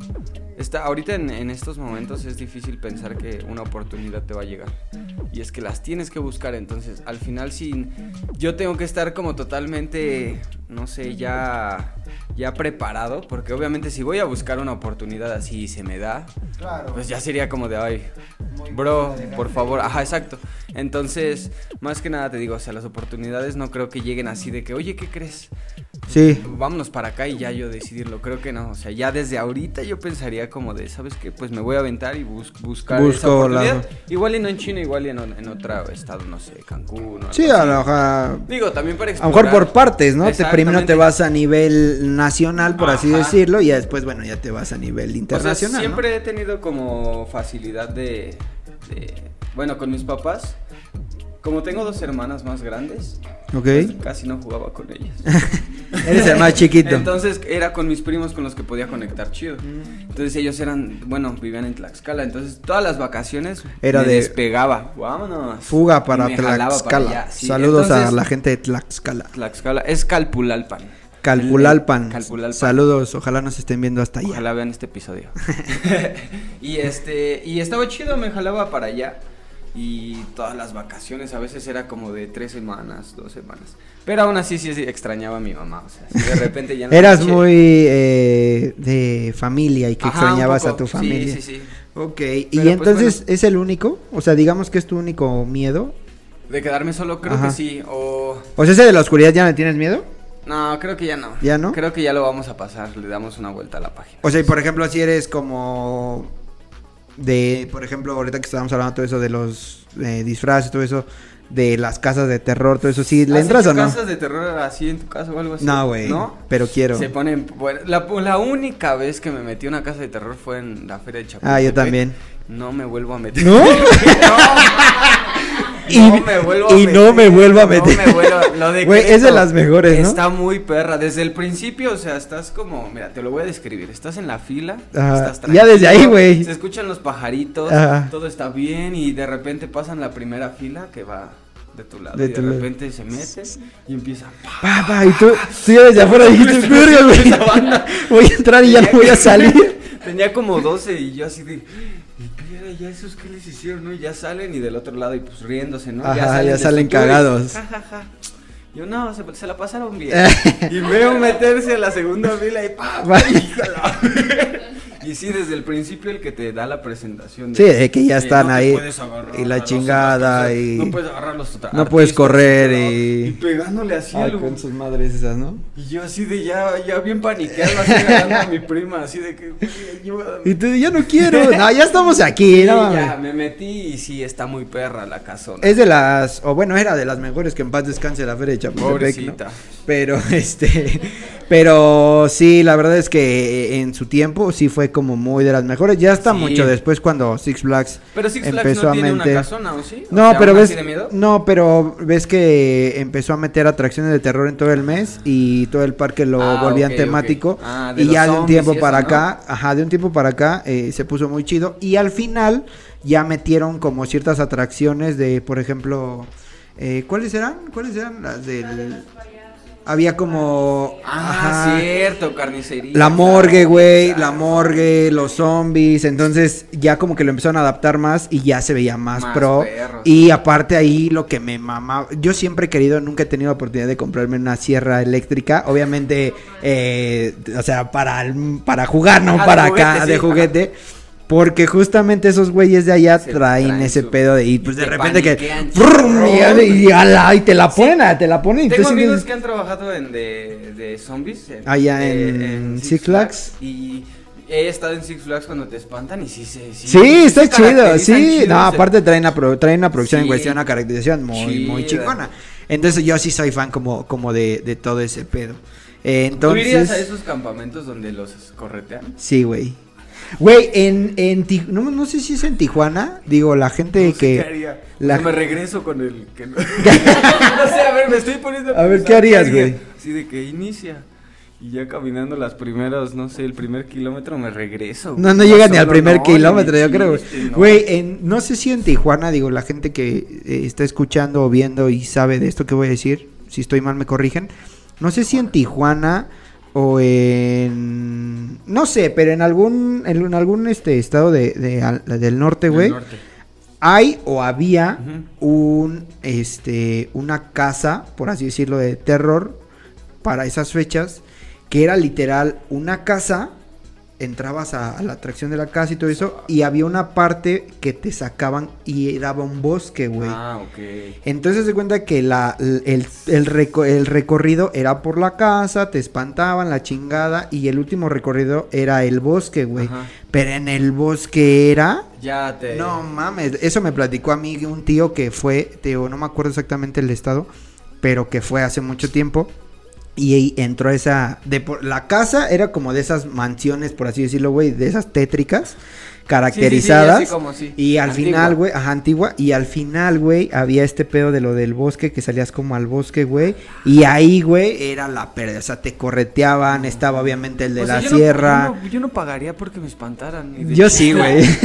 está ahorita en, en estos momentos es difícil pensar que una oportunidad te va a llegar. Y es que las tienes que buscar, entonces al final sí yo tengo que estar como totalmente no sé, ya ya preparado, porque obviamente si voy a buscar una oportunidad así y se me da, Claro. pues ya sería como de, ay, bro, por favor, ajá, exacto. Entonces, más que nada te digo, o sea, las oportunidades no creo que lleguen así de que, oye, ¿qué crees? Sí, Vámonos para acá y ya yo decidirlo, creo que no, o sea, ya desde ahorita yo pensaría como de, ¿sabes qué? Pues me voy a aventar y bus- buscar esa Busco oportunidad. la- Igual y no en China, igual y en, en otro estado, no sé, Cancún o sí, a lo mejor... Digo, también para A lo mejor explorar. por partes, ¿no? Te, primero te vas a nivel nacional, por así decirlo, y después, bueno, ya te vas a nivel O sea, internacional. ¿no? siempre he tenido como facilidad de, de- Bueno, con mis papás. Como tengo dos hermanas más grandes, Pues casi no jugaba con ellas. Eres el más chiquito. Entonces era con mis primos con los que podía conectar chido. Entonces ellos eran, bueno, vivían en Tlaxcala. Entonces todas las vacaciones Era me de- despegaba. Vámonos. Fuga para Tlaxcala. para allá, sí. Saludos a la gente de Tlaxcala. Tlaxcala es Calpulalpan. Calpulalpan. Calpulalpan. Saludos, ojalá nos estén viendo hasta allá. Ojalá vean este episodio. y este, y estaba chido, me jalaba para allá. Y todas las vacaciones, a veces era como de tres semanas, dos semanas. Pero aún así sí, sí extrañaba a mi mamá, o sea, si de repente ya no Eras muy eh, de familia y que Ajá, extrañabas a tu familia. Sí, sí, sí. Ok, y pues, entonces bueno. es el único, o sea, digamos que es tu único miedo. De quedarme solo, creo Ajá. que sí, o... O sea, ese de la oscuridad ya no tienes miedo. No, creo que ya no. ¿Ya no? Creo que ya lo vamos a pasar, le damos una vuelta a la página. O sea, y por ejemplo, si eres como de, por ejemplo, ahorita que estábamos hablando todo eso de los eh, disfraces, todo eso, de las casas de terror, todo eso, ¿sí le ¿Has entras o no? casas de terror así en tu casa o algo así? No, güey, ¿No? pero quiero. Se ponen... bueno, la, la única vez que me metí a una casa de terror fue en la feria de Chapultepec. Ah, yo también. No me vuelvo a meter. ¿No? No, Y- no me vuelvo a y no me vuelvo a meter. No me vuelvo, lo decreto. Güey, es de las mejores, ¿no? Está muy perra. Desde el principio, o sea, estás como. Mira, te lo voy a describir. Estás en la fila. Ajá, estás ya desde ahí, güey. Se escuchan los pajaritos. Ajá. Todo está bien. Y de repente pasan la primera fila que va de tu lado. De y tu de lado. repente se mete y empieza. Papá, y tú, tú ya desde afuera dijiste, verga, güey. Voy a entrar y ya no voy a salir. Tenía como 12 y yo así de. ¿Ya esos qué les hicieron? ¿No? Y ya salen y del otro lado y pues riéndose, ¿no? Ajá, ya salen su tour y, cagados. ja, ja, ja. Yo no, se, se la pasaron bien. y veo meterse a la segunda fila y ¡pam! Y sí, desde el principio el que te da la presentación. Sí, de que ya están no ahí, y la chingada, otros, y- No puedes agarrar los No puedes correr, y- Y pegándole así Ay, algo. con sus madres esas, ¿no? Y yo así de ya, ya bien paniqueado, así agarrando a mi prima, así de que, "Güey, ayúdame. Y tú, ya no quiero. No, ya estamos aquí, Sí, no ya, me metí y sí, está muy perra la casona. Es de las, o bueno, era de las mejores que en paz descanse la feria de Chapultepec, ¿no? Pero, este, pero sí, la verdad es que en su tiempo sí fue como muy de las mejores. Ya está Sí. mucho después cuando Six Flags Pero Six Flags empezó no a tiene meter. una casona, ¿o sí? O No, pero ves, no, pero ves que empezó a meter atracciones de terror en todo el mes y todo el parque lo Ah, volvían ok, temático ok. Ah, de y ya de un tiempo eso, para ¿no? acá, ajá, de un tiempo para acá eh, se puso muy chido y al final ya metieron como ciertas atracciones de, por ejemplo, eh, ¿cuáles eran? ¿Cuáles eran las del? Había como, Ah, ajá, cierto, carnicería. la morgue, güey, claro. la morgue, los zombies, entonces ya como que lo empezaron a adaptar más y ya se veía más, Más pro. Y aparte ahí lo que me mamaba, yo siempre he querido, nunca he tenido la oportunidad de comprarme una sierra eléctrica, obviamente, eh, o sea, para, para jugar, no Ah, de para juguete, acá, sí, de juguete. Porque justamente esos güeyes de allá traen, traen ese su- pedo de y pues de repente que ¡frum! y, chorro. y, ala, y te la ponen, ah, te la ponen Tengo sigues- amigos que han trabajado en de, de zombies. en- Allá eh, en Six Flags. Y he estado en Six Flags cuando te espantan y sí se. Sí, Sí, está se chido, sí. No, aparte traen una, pro- traen una producción en Sí. cuestión, una caracterización muy, muy chingona. Entonces yo sí soy fan como, como de, de todo ese pedo. Eh, ¿Tú irías entonces, a esos campamentos donde los corretean? sí, güey. Güey, en, en Ti- no, no sé si es en Tijuana, digo, la gente No sé que... ¿Qué haría? la- O sea, me regreso con el que no. no sé, a ver, me estoy poniendo. A ver, ¿qué harías, haría. güey? Así de que inicia. Y ya caminando las primeras, no sé, el primer kilómetro me regreso. No, no Ya llega ni al primer no, kilómetro, yo creo, güey. chiste, no. Güey, en- no sé si en Tijuana, digo, la gente que eh, está escuchando o viendo y sabe de esto que voy a decir, si estoy mal me corrigen. No sé si en Tijuana o en... No sé, pero en algún, en, algún este estado de, del norte, güey, hay o había un, este, una casa, por así decirlo, de terror para esas fechas, que era literal una casa, entrabas a, a la atracción de la casa y todo eso, y había una parte que te sacaban y daba un bosque, güey. Ah, ok. Entonces se cuenta que la, el, el reco- el recorrido era por la casa, te espantaban la chingada, y el último recorrido era el bosque, güey. Pero en el bosque era... Ya te. No mames, eso me platicó a mí un tío que fue, tío, no me acuerdo exactamente el estado, pero que fue hace mucho tiempo. Y entró esa. De por- la casa era como de esas mansiones, por así decirlo, güey, de esas tétricas, caracterizadas. Sí, sí, sí, así como sí. Y al Antigua. final, güey, ajá, antigua. Y al final, güey, había este pedo de lo del bosque, que salías como al bosque, güey. Y ahí, güey, era la pérdida. O sea, te correteaban, estaba obviamente el de O sea, la no- sierra. yo, no, yo no pagaría porque me espantaran. ni de Yo sí, güey.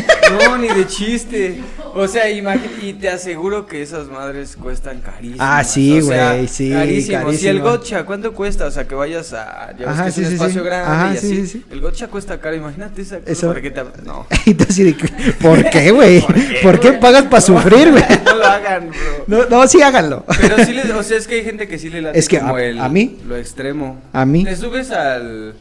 No, ni de chiste. O sea, imagínate, y te aseguro que esas madres cuestan carísimo. Ah, sí, o sea, güey, sí, Carísimo. Si carísimo. el gotcha, ¿cuánto cuesta? O sea, que vayas a. Ya Ajá, que es un espacio grande Ajá, y sí, así. sí, sí. El gotcha cuesta caro, imagínate esa cosa Eso- para que te. No. así de, que, ¿por qué, güey? ¿Por qué, pagas para sufrir, güey? No lo hagan, bro. No, no, sí háganlo. Pero sí, le, o sea, es que hay gente que sí le late Es que como a- el, a mí. lo extremo. A mí. ¿Te subes al,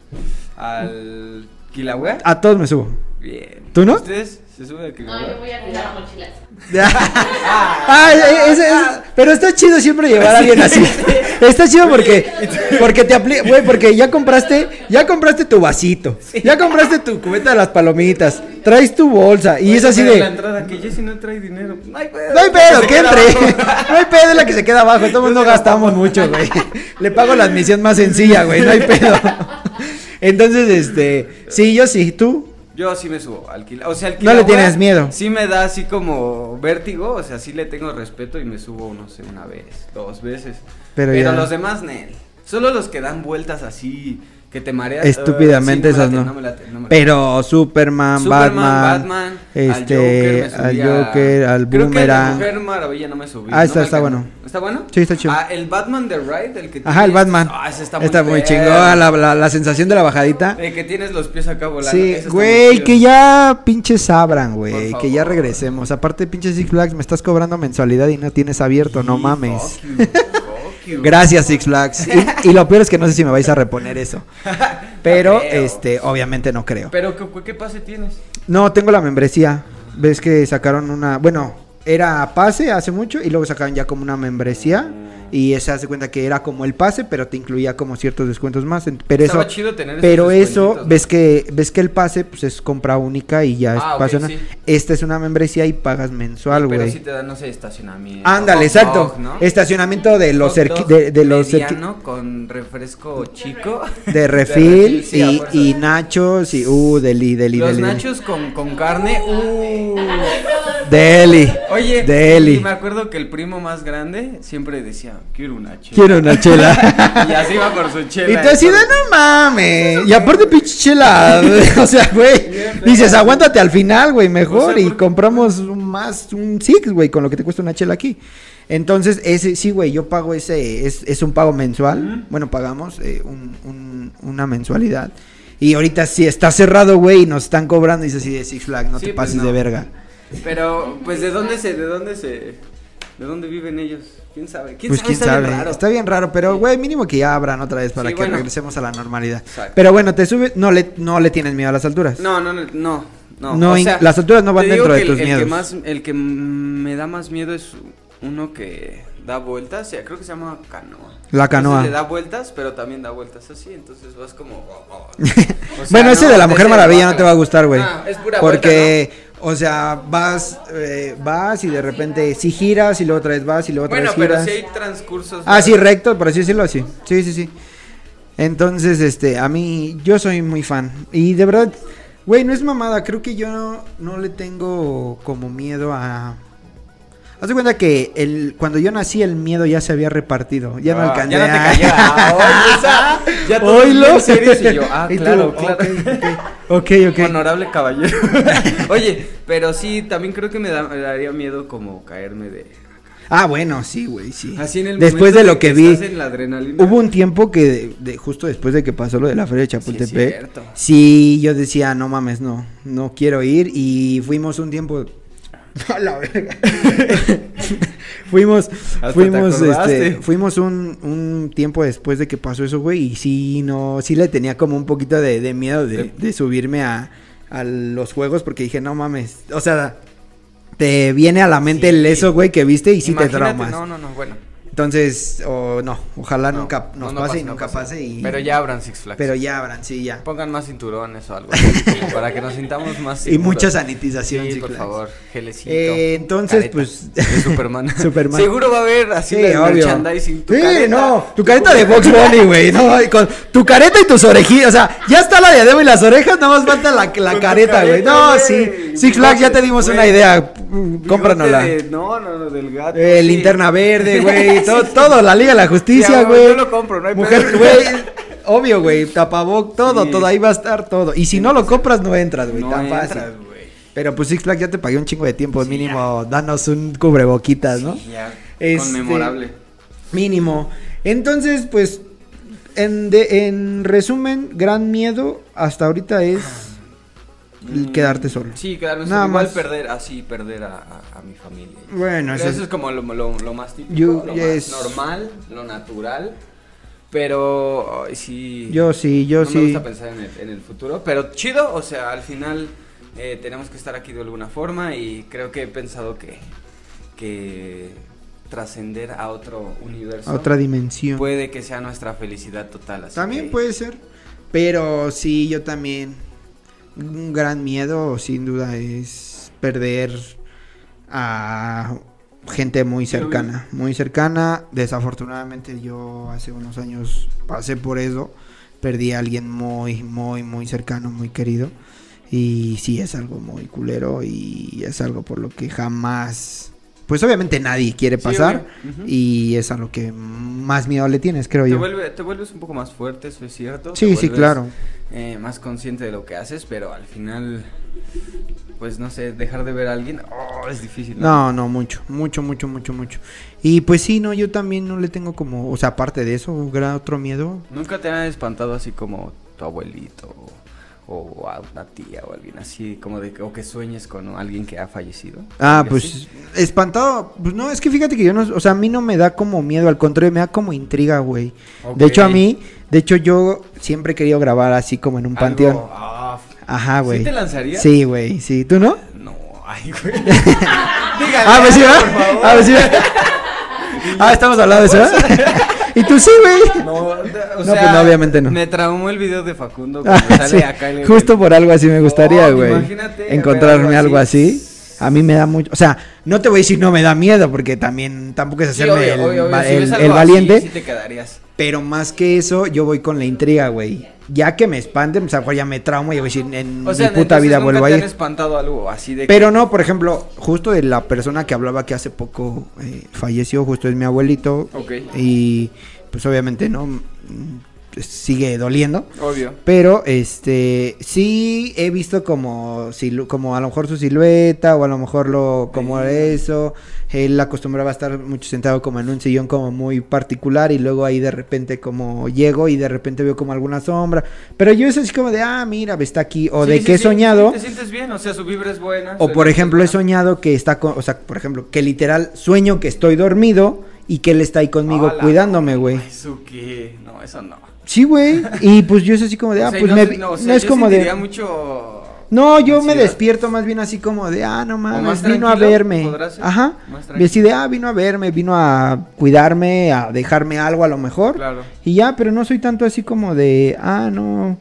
al Kilauea? A todos me subo. Bien. ¿Tú no? ¿Ustedes se suben al Kilauea? No, yo voy a tirar mochilas. Ah, es- pero está chido siempre llevar a alguien así. Está chido porque porque te aplica, güey, porque ya compraste, ya compraste tu vasito, ya compraste tu cubeta de las palomitas, traes tu bolsa y es así Pero La de entrada que Jessy no trae dinero. No hay pedo. no hay pedo, que entre. No hay pedo es la que se queda abajo. Todos no gastamos mucho, güey. Le pago la admisión más sencilla, güey. No hay pedo. Entonces, este, sí, yo sí, tú. Yo sí me subo al Kilauea. O sea, al No le tienes miedo. Sí me da así como vértigo. O sea, sí le tengo respeto y me subo, no sé, una vez, dos veces. Pero Pero, ya- los demás, Nel. Solo los que dan vueltas así, que te mareas. Estúpidamente sí, esos me no. late, no me late, no me late. Pero Superman, Superman, Batman, Batman, este, al al Joker, me subí a- Joker, al Creo que el de Boomerang. Mujer Maravilla no me subí. Ah, no está- está bueno. ¿Está bueno? Sí, está chido. Ah, el Batman de Ride, el que Ajá, el tienes- Batman. Ah, ese está muy, Está muy chingón, la, la, la sensación de la bajadita. El que tienes los pies acá volando. Sí, güey, que ya pinches abran, güey, que ya regresemos. Aparte, pinches Six Flags, me estás cobrando mensualidad y no tienes abierto, no Sí, mames. Gracias, Six Flags. Y, y lo peor es que no sé si me vais a reponer eso. Pero, No este, obviamente no creo. Pero, ¿qué, qué pase tienes? No, tengo la membresía. Ves que sacaron una, bueno, era pase hace mucho y luego sacaron ya como una membresía y esa hace cuenta que era como el pase, pero te incluía como ciertos descuentos más. Pero Estaba eso, chido tener pero eso, ves que ves que el pase pues es compra única y ya es Ah, ok, pase una- sí. Esta es una membresía y pagas mensual, Pero güey. sí te dan, no sé, estacionamiento. Ándale, exacto. dog, ¿no? Estacionamiento de los cerqui- de, de los cerqui- con refresco chico. de refil y, y nachos y uh deli deli Los deli. nachos con, con carne. Uh. Deli. Oye, Deli. y me acuerdo que el primo más grande siempre decía, quiero una chela. Quiero una chela. Y así iba por su chela. Y tú así de no mames. Y aparte pinche chela. o sea, güey. Dices, aguántate al final, güey, mejor. O sea, y compramos un más, un six, güey, con lo que te cuesta una chela aquí. Entonces, ese, sí, güey, yo pago ese, es, es un pago mensual. Bueno, pagamos eh, un- un- una mensualidad. Y ahorita sí está cerrado, güey, y nos están cobrando. Y dices así de Six Flags, no Sí, te pues pases no. de verga. Pero, pues, ¿de dónde se, de dónde se, de dónde viven ellos? ¿Quién sabe? ¿Quién Pues sabe? quién Está bien sabe. raro. Está bien raro, pero güey, mínimo que ya abran otra vez para Sí, que bueno. regresemos a la normalidad. Exacto. Pero bueno, te subes, no le, no le tienes miedo a las alturas. No, no, no, no. No, o sea, las alturas no van dentro de tus el, miedos. El que, más, el que me da más miedo es uno que da vueltas, ya, creo que se llama canoa. La canoa. Entonces le da vueltas, pero también da vueltas así, entonces vas como... O sea, bueno, ese no, de la Mujer Maravilla no te va a gustar, güey. Ah, es pura Porque, o sea, vas, eh, vas y de repente sí giras y luego otra vez vas y luego otra Bueno, vez pero giras. si hay transcursos... Ah, sí, recto, por así decirlo, sí. Sí, sí, sí. Entonces, este, a mí, yo soy muy fan. Y de verdad, güey, no es mamada. Creo que yo no, no le tengo como miedo a. Haz de cuenta que el, cuando yo nací, el miedo ya se había repartido. Ya no Ah, alcancé. Ya no te a- cayó. Ah, esa- ya serios y yo, ah, Y claro, claro. Ok, ok. ok. Honorable caballero. Oye, pero sí, también creo que me, da- me daría miedo como caerme de... Ah, bueno, sí, güey, sí. Así en el Después de lo que, vi, estás en la adrenalina. hubo un tiempo que, de, de- justo después de que pasó lo de la feria de Chapultepec, sí, yo decía, no mames, no, no quiero ir. Y fuimos un tiempo. A la verga. fuimos, fuimos, este, fuimos un, un tiempo después de que pasó eso, güey. Y sí, no, sí le tenía como un poquito de, de miedo de, De- subirme a, a los juegos porque dije, no mames, o sea. Te viene a la mente Sí. el eso, güey, que viste y sí te traumas. No, no, no, bueno. Entonces, o no, ojalá No, nunca nos no, no pase y nunca pase y Pero ya abran Six Flags. pero ya abran, sí, ya. Pongan más cinturones o algo para que nos sintamos más Y mucha sanitización, Sí, por favor, gelecito. Eh, entonces, careta pues- de Superman. Superman. Seguro va a haber así Sí, el merchandising. tu Sí, careta, no, tu careta de Box Bunny, güey, no, con tu careta y tus orejitas, o sea, ya está la diadema y las orejas, nada más falta la, la careta, güey. No, sí, Six Flags ya te dimos una idea, cómpranosla. No, no, no, del gato. Eh, sí. linterna verde, güey, todo, todo, la Liga de la Justicia, Sí, güey. yo lo compro, no hay Mujer, güey, obvio, güey, tapaboc, todo, Sí. todo, ahí va a estar todo. Y si no lo compras, no entras, güey, No tan entras, fácil. güey. Pero pues Six Flags ya te pagué un chingo de tiempo, Sí, mínimo, danos un cubreboquitas, ¿no? Sí, ya, Este, Conmemorable. Mínimo. Entonces, pues, en, de- en resumen, gran miedo hasta ahorita es quedarte solo. Sí, quedarme solo. Igual perder, así, perder a, a, mi familia. Bueno, eso, es, como lo, lo, más típico, lo más normal, lo natural. Pero sí. Yo sí, yo sí. Me gusta pensar en el, en el, futuro. Pero chido, o sea, al final eh, tenemos que estar aquí de alguna forma. Y creo que he pensado que. que trascender a otro universo. A otra dimensión. Puede que sea nuestra felicidad total. también puede ser. Pero sí, yo también. Un gran miedo, sin duda, es perder a gente muy cercana, muy cercana. Desafortunadamente yo hace unos años pasé por eso, perdí a alguien muy, muy, muy cercano, muy querido. Y sí es algo muy culero y es algo por lo que jamás, pues obviamente nadie quiere pasar y es a lo que más miedo le tienes, creo yo. te vuelves un poco más fuerte, eso es cierto. Sí, sí, claro. Eh, más consciente de lo que haces, pero al final pues no sé, dejar de ver a alguien, oh, es difícil. ¿no? no, mucho, mucho, mucho, mucho, mucho. Y pues sí, no, yo también no le tengo como, o sea, aparte de eso, otro miedo. ¿Nunca te han espantado así como tu abuelito o, a una tía o alguien así, como de o que sueñes con alguien que ha fallecido? Ah, pues espantado, pues no, es que fíjate que yo no, o sea, a mí no me da como miedo, al contrario, me da como intriga, güey. De hecho, a mí, de hecho, yo siempre he querido grabar así como en un panteón. Ah, Ajá, güey. ¿Sí te lanzarías? Sí, güey, sí. ¿Tú no? No, ay, güey. Dígale, ah, pues sí, ¿verdad? Ah, pues sí, Ah, estamos hablando de eso, ¿Y tú sí, güey? No, o no, sea, pues no, obviamente no. Me traumó el video de Facundo ah, cuando ah, sale sí. acá. El... Justo por algo así me gustaría, güey. Oh, imagínate. Encontrarme algo así. A mí me da mucho, o sea, no te voy a decir no me da miedo porque también tampoco es hacerme sí, obvio, el, obvio, el, si el, valiente. Así, sí te quedarías. Pero más que eso, yo voy con la intriga, güey. Ya que me espanten, pues a ya me traumo y voy a decir, en mi puta vida vuelvo a ir. Espantado algo así de Pero no, por ejemplo, justo de la persona que hablaba que hace poco eh, falleció, justo es mi abuelito. Ok. Y pues obviamente, ¿no? Sigue doliendo. Obvio. Pero este sí he visto como como a lo mejor su silueta o a lo mejor lo como eso. Él acostumbraba a estar mucho sentado como en un sillón como muy particular y luego ahí de repente como llego y de repente veo como alguna sombra. Pero yo es así como de, ah, mira, está aquí. O de que he soñado. te sientes bien, o sea, su vibra es buena. O por ejemplo, he soñado que está, con, o sea, por ejemplo, que literal sueño que estoy dormido y que él está ahí conmigo cuidándome, güey. Eso que, no, eso no. Sí, güey. Y pues yo es así como de, ah, pues no, me, no, es como de. mucho. No, yo me despierto más bien así como de, ah, no mames, vino a verme. Ajá. Y así de, ah, vino a verme, vino a cuidarme, a dejarme algo a lo mejor. Claro. Y ya, pero no soy tanto así como de, ah, no,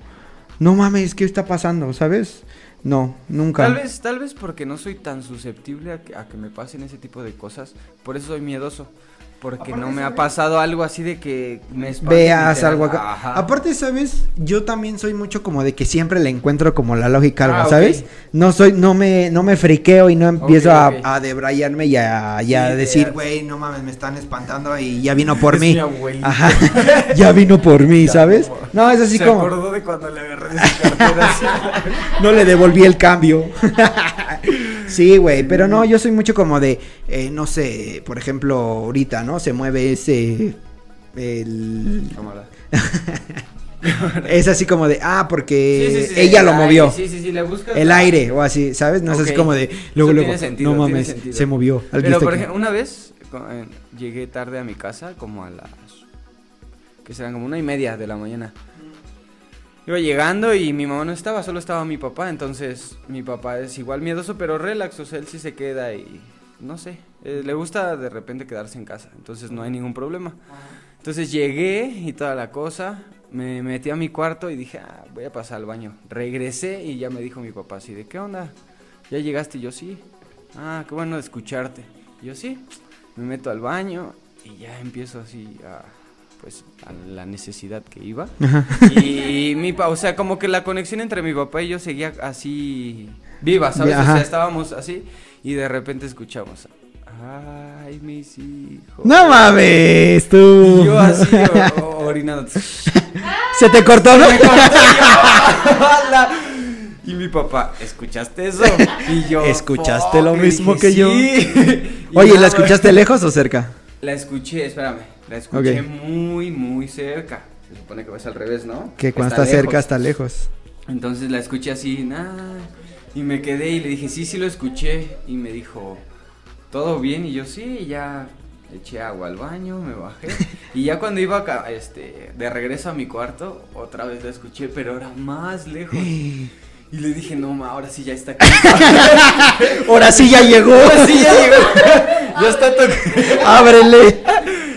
no mames, ¿qué está pasando? ¿Sabes? No, nunca. Tal vez, tal vez porque no soy tan susceptible a que, a que me pasen ese tipo de cosas. Por eso soy miedoso. Porque no me ha pasado algo así de que me veas algo acá. Aparte, ¿sabes? Yo también soy mucho como de que siempre le encuentro como la lógica algo, ah, ¿sabes? No soy, no me, no me friqueo y no empiezo a, a, debrayarme y a, decir, güey, no mames, me están espantando y ya vino por mí. Ajá. ya vino por mí, ¿sabes? No, es así como. acordó de cuando le agarré de su cartera. no le devolví el cambio. Sí, güey, pero no, yo soy mucho como de, eh, no sé, por ejemplo, ahorita, ¿no? Se mueve ese, el... es así como de, ah, porque ella lo movió. sí, sí, sí, le buscas el aire o así, ¿sabes? No es así como de, luego, luego, no mames, se movió. Pero, por ejemplo, una vez eh, llegué tarde a mi casa, como a las, que serán como una y media de la mañana. Iba llegando y mi mamá no estaba, solo estaba mi papá, entonces mi papá es igual miedoso, pero relax, o sea, él sí se queda y no sé, eh, le gusta de repente quedarse en casa, entonces no hay ningún problema. Entonces llegué y toda la cosa, me metí a mi cuarto y dije, ah, voy a pasar al baño. Regresé y ya me dijo mi papá así, ¿de qué onda? ¿Ya llegaste? Y yo sí. Ah, qué bueno escucharte. Y yo sí. Me meto al baño y ya empiezo así a pues a la necesidad que iba. Y mi o sea, como que la conexión entre mi papá y yo seguía así viva, ¿sabes? O sea, estábamos así y de repente escuchamos, ay, mis hijos. No mames, tú. Y yo así orinando. Se te cortó, ¿no? y mi papá, ¿escuchaste eso? Y yo, ¿escuchaste lo mismo que yo? Oye, ¿la escuchaste lejos o cerca? La escuché, espérame. La escuché muy, muy cerca. Se supone que vas al revés, ¿no? Que cuando está, cerca está lejos. Entonces la escuché así, nada. Y me quedé y le dije, sí, sí lo escuché. Y me dijo, ¿todo bien? Y yo, sí, y ya eché agua al baño, me bajé. Y ya cuando iba acá, este, de regreso a mi cuarto, otra vez lo escuché, pero era más lejos. Y le dije, no, ma, ahora sí ya está aquí. Ahora sí ya llegó. Ahora sí ya llegó. ya está tocando. Ábrele.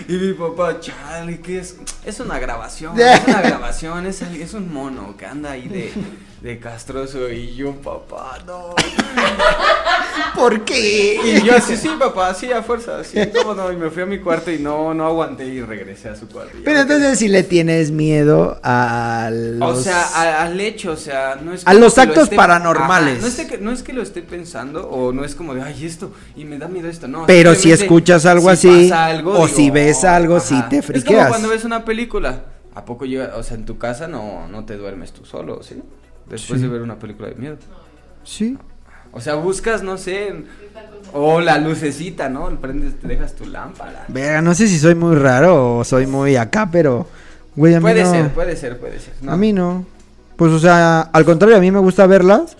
Y mi papá, chale, ¿qué es? Es una grabación, es una grabación, es, es un mono que anda ahí de, de castroso. Y yo, papá, no. ¿Por qué? Y yo así, sí, papá, sí, a fuerza, sí, cómo no. Y me fui a mi cuarto y no, no aguanté y regresé a su cuarto. Pero entonces si le tienes miedo a los... O sea, al hecho, o sea, no es A los que lo actos esté- paranormales. Ajá, no, es que, no es que lo esté pensando o no es como de, ay, esto, y me da miedo esto, no. Pero si escuchas algo si así, algo, o si ves algo, sí te Es como friqueas. cuando ves una película, ¿a poco llega, o sea, en tu casa no, no te duermes tú solo, ¿sí? Después Sí. de ver una película de miedo. Sí. O sea, buscas, no sé, o la lucecita, ¿no? Prendes, te dejas tu lámpara. Verga, no sé si soy muy raro o soy muy acá, pero... Güey, a mí Puede no. ser, puede ser, puede ser. ¿no? A mí no. Pues, o sea, al contrario, a mí me gusta verlas.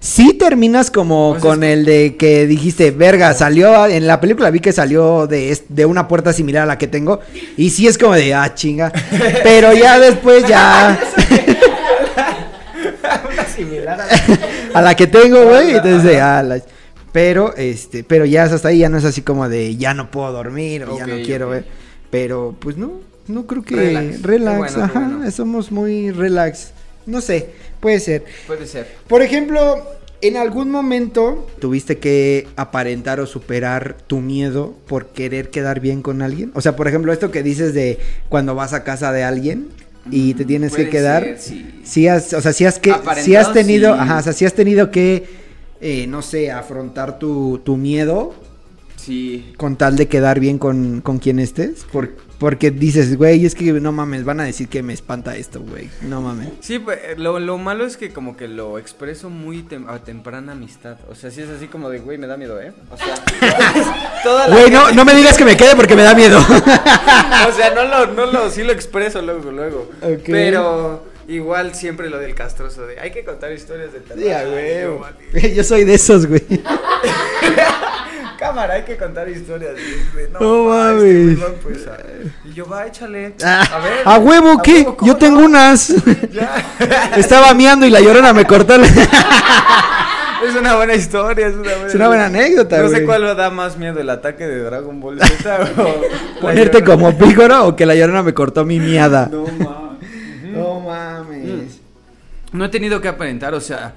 Sí terminas como Pues con es el de que dijiste, verga, salió, en la película vi que salió de, de una puerta similar a la que tengo. Y sí es como de, ah, chinga. Pero ya después ya... Similar a a la que tengo, güey. Entonces, ah, la- Pero, este, pero ya es hasta ahí, ya no es así como de, ya no puedo dormir o ya no quiero ver. Pero, pues no, no creo que... Relax. Bueno, ajá, bueno. somos muy relax. No sé, puede ser. Puede ser. Por ejemplo, en algún momento tuviste que aparentar o superar tu miedo por querer quedar bien con alguien. O sea, por ejemplo, esto que dices de cuando vas a casa de alguien y te tienes que quedar. ser, sí. Sí has, o sea, si has que, si has tenido, sí. ajá, o sea, si has tenido que, eh, no sé, afrontar tu, tu miedo Sí. con tal de quedar bien con, con quien estés. Por- porque dices, güey, es que no mames, van a decir que me espanta esto, güey. No mames. Sí, pues lo, lo malo es que como que lo expreso muy tem- a temprana amistad. O sea, sí es así como de, güey, me da miedo, ¿eh? O sea, toda la Güey, no, no me digas que me quede porque me da miedo. O sea, no lo, no lo, sí lo expreso luego, luego. Ok. Pero igual siempre lo del castroso de, hay que contar historias de terror. Sí, vale. Yo soy de esos, güey. Cámara, hay que contar historias. No mames. este va a empezar. Y yo, va, échale. A ver. ¿A huevo qué? huevo, ¿cómo Yo tengo no? unas. Ya. Estaba miando y la llorona me cortó. la- Es una buena historia, es una buena, Es una buena anécdota, No sé cuál da más miedo, el ataque de Dragon Ball Z o Ponerte llorona. como pícoro o que la llorona me cortó mi miada. No mames. No mames. No he tenido que aparentar, o sea,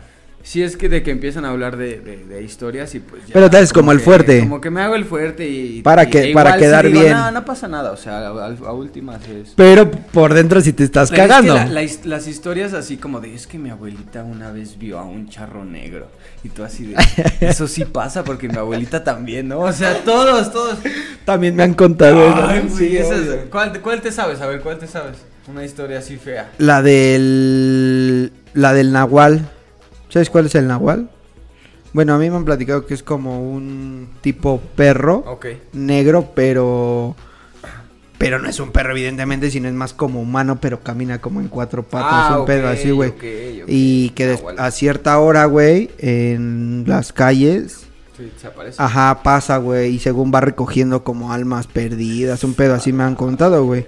si es que de que empiezan a hablar de, de, de historias y pues ya. Pero te haces como el que- fuerte. Como que me hago el fuerte y. Para y- que- e para sí quedar digo, bien. No, no pasa nada, o sea, a, a- últimas es. Pero por dentro si te estás Pero es que cagando. la- la his- las historias así como de es que mi abuelita una vez vio a un charro negro y tú así de eso sí pasa porque mi abuelita también, ¿no? O sea, todos, todos. También me han contado eso. Ay, güey, Sí, esas-. ¿cuál, ¿Cuál te sabes? A ver, ¿cuál te sabes? Una historia así fea. La del. La del Nahual. ¿Sabes cuál es el Nahual? Bueno, a mí me han platicado que es como un tipo perro negro, pero. Pero no es un perro, evidentemente, sino es más como humano, pero camina como en cuatro patas. Ah, un pedo así, güey. Y que a cierta hora, güey, en las calles. Sí, se aparece. Ajá, pasa, güey, y según va recogiendo como almas perdidas, un pedo así me han contado, güey.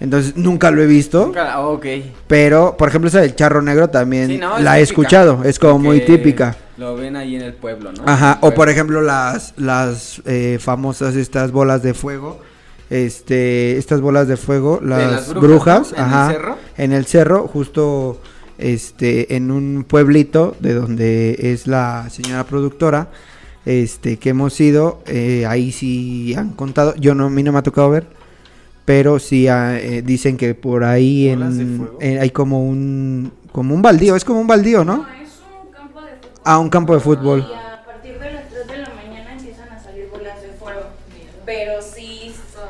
Entonces, nunca lo he visto. Nunca- ah. Pero, por ejemplo, esa del charro negro también Sí, no, es la he escuchado, es como muy típica. Lo ven ahí en el pueblo, ¿no? Ajá, o por pueblo. ejemplo las, las eh, famosas estas bolas de fuego, este, estas bolas de fuego, las, las brujas, brujas, ¿no? ¿En el cerro? en el cerro, justo, este, en un pueblito de donde es la señora productora, este, que hemos ido, eh, ahí sí han contado, yo no, a mí no me ha tocado ver, pero sí ah, eh, dicen que por ahí ¿Bolas de en, en- hay como un, como un baldío, es como un baldío, ¿no? No, es un campo de fútbol. Ah, un campo de fútbol. Y a partir de las 3 de la mañana empiezan a salir bolas de fuego. Pero sí son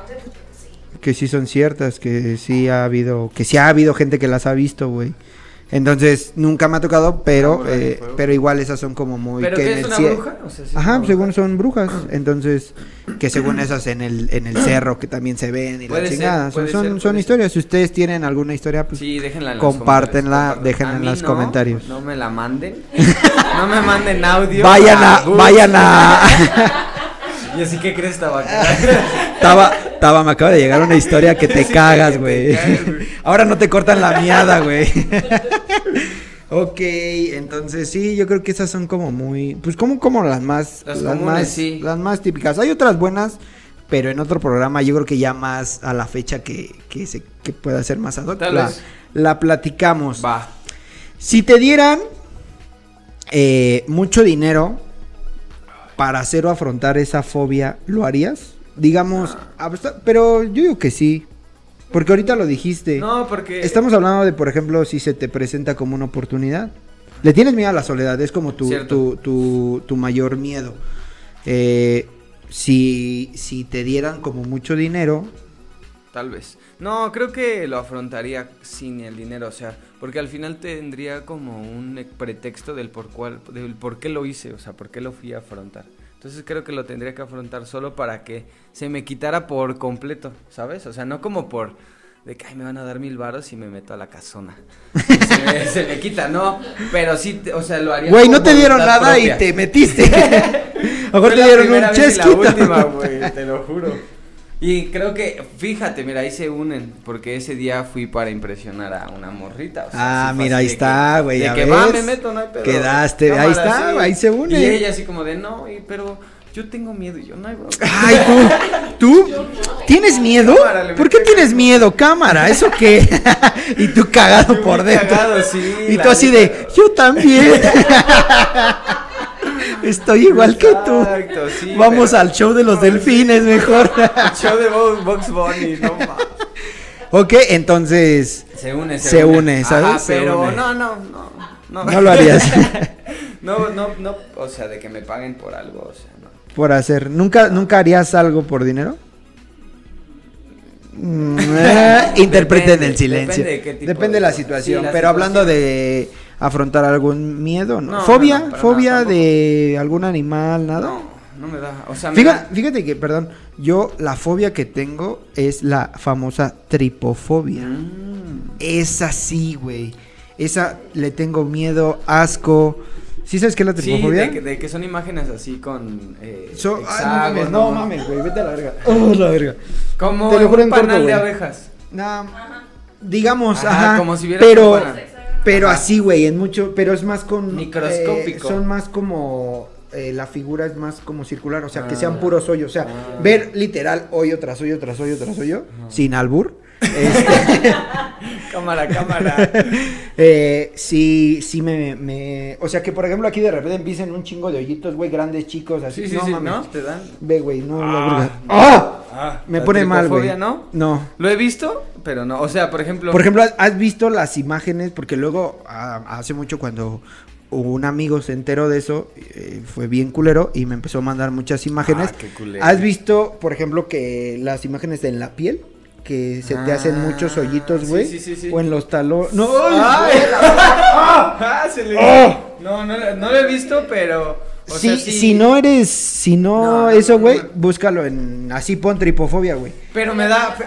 sí. que sí son ciertas, que sí ha habido, que sí ha habido gente que las ha visto, güey. Entonces, nunca me ha tocado, pero, eh, pero igual esas son como muy... ¿Pero que qué en es el una cie- bruja? O sea, ¿sí es Ajá, una según bruja? son brujas. Entonces, que según esas en el, en el cerro que también se ven y la Puede ser, chingada. Son, son, ser, son historias. Si ustedes tienen alguna historia, pues Sí, déjenla en los Compártenla, déjenla en los no, comentarios. No me la manden. no me manden audio. vayan a, vayan a... Y así que crees. Taba, Taba, me acaba de llegar una historia que te Sí, que cagas, güey. Ahora no te cortan la miada, güey. Ok, entonces sí, yo creo que esas son como muy, pues como, como las más, Las las comunes, más, sí. las más típicas. Hay otras buenas, pero en otro programa yo creo que ya más a la fecha que, que se, que pueda ser más ad hoc, la, la platicamos. Va. Si te dieran eh, mucho dinero para hacer o afrontar esa fobia, ¿lo harías? Digamos, Ah. pero yo digo que sí. Porque ahorita lo dijiste. No, porque. Estamos hablando de, por ejemplo, si se te presenta como una oportunidad. Le tienes miedo a la soledad, es como tu, tu, tu, tu mayor miedo. Eh, si, si te dieran como mucho dinero, Tal vez. No, creo que lo afrontaría sin el dinero, o sea, porque al final tendría como un pretexto del por cual, del por qué lo hice, o sea, por qué lo fui a afrontar. Entonces creo que lo tendría que afrontar solo para que se me quitara por completo, ¿sabes? O sea, no como por de que ay, me van a dar mil varos y me meto a la casona. se, me, se me quita, no, pero sí, o sea, lo haría. güey, no te dieron nada propia. y te metiste. A lo mejor te dieron un y la chesquito. última, güey, te lo juro. Y creo que, fíjate, mira, ahí se unen, porque ese día fui para impresionar a una morrita. o sea, Ah, mira, así ahí está, güey, De que va, me meto, no hay pedo. Quedaste, ahí está, ahí se une. Y ella así como de, no, y- pero yo tengo miedo, y yo, no hay bronca. Ay, tú, ¿tú tienes miedo? Cámara, ¿Por qué tienes miedo, cámara? ¿Eso qué? y tú cagado Yo por dentro. cagado, sí, y tú así de, yo también. Estoy igual que tú. Exacto, sí, Vamos pero- al show de los No, delfines mejor. El show de Bo- Box Bunny, no ma. ok, entonces Se une, se, Se une, une, ¿sabes? Ajá, Se pero une. no, no, no, no. no lo harías no, no, no, o sea, de que me paguen por algo, o sea, no. por hacer. ¿Nunca, ¿Nunca harías algo por dinero? Mm, eh, interpreten Depende, el silencio. depende de qué tipo Depende de de la situación. Sí, la pero hablando de afrontar algún miedo, ¿no? ¿Fobia? no, ¿Fobia nada, de algún animal? ¿Nada? No, no me da, o sea, me Fíjate, da- fíjate que, perdón, yo la fobia que tengo es la famosa tripofobia. Mm. Es así, güey. Esa le tengo miedo, asco. ¿Sí sabes qué es la Sí, tripofobia? de que, de que son imágenes así con eh, So- ay, no mames, hexágono. no mames, güey, vete a la verga. Oh, la verga. Como Te lo juro en un corto, panal de abejas. No, digamos, Ajá, ajá, como si vieras pero, un panal. Pero Ajá. así, güey, en mucho, pero es más con Microscópico. eh, son más como eh, la figura es más como circular, o sea, que Ah. sean puros hoyos, o sea, Ah. ver literal hoyo tras hoyo tras hoyo tras hoyo, sin albur. Este, Cámara, cámara. eh, sí, sí me, me, o sea, que por ejemplo aquí de repente empiecen un chingo de hoyitos, güey, grandes, chicos, así, Sí, sí, no sí, mames. ¿no? Te dan. Ve, güey, no, Ah. verga. ¡Ah! Ah, Me la pone mal, güey. ¿no? No. Lo he visto, pero no. O sea, por ejemplo. Por ejemplo, ¿has- ¿has visto las imágenes? Porque luego, ah, hace mucho cuando un amigo se enteró de eso, eh, fue bien culero y me empezó a mandar muchas imágenes. Ah, qué culero. ¿Has visto, por ejemplo, que las imágenes en la piel? Que se te hacen Ah, muchos hoyitos, sí, güey. sí, sí, sí. O en los talones. ¡No! ¡Ay! ¡Ah! Se le... ¡Ah! No, no, no lo he visto, pero. O Si, sea, sí. si no eres, si no, No, eso, güey, no. búscalo en, así pon tripofobia, güey. Pero me da. pe-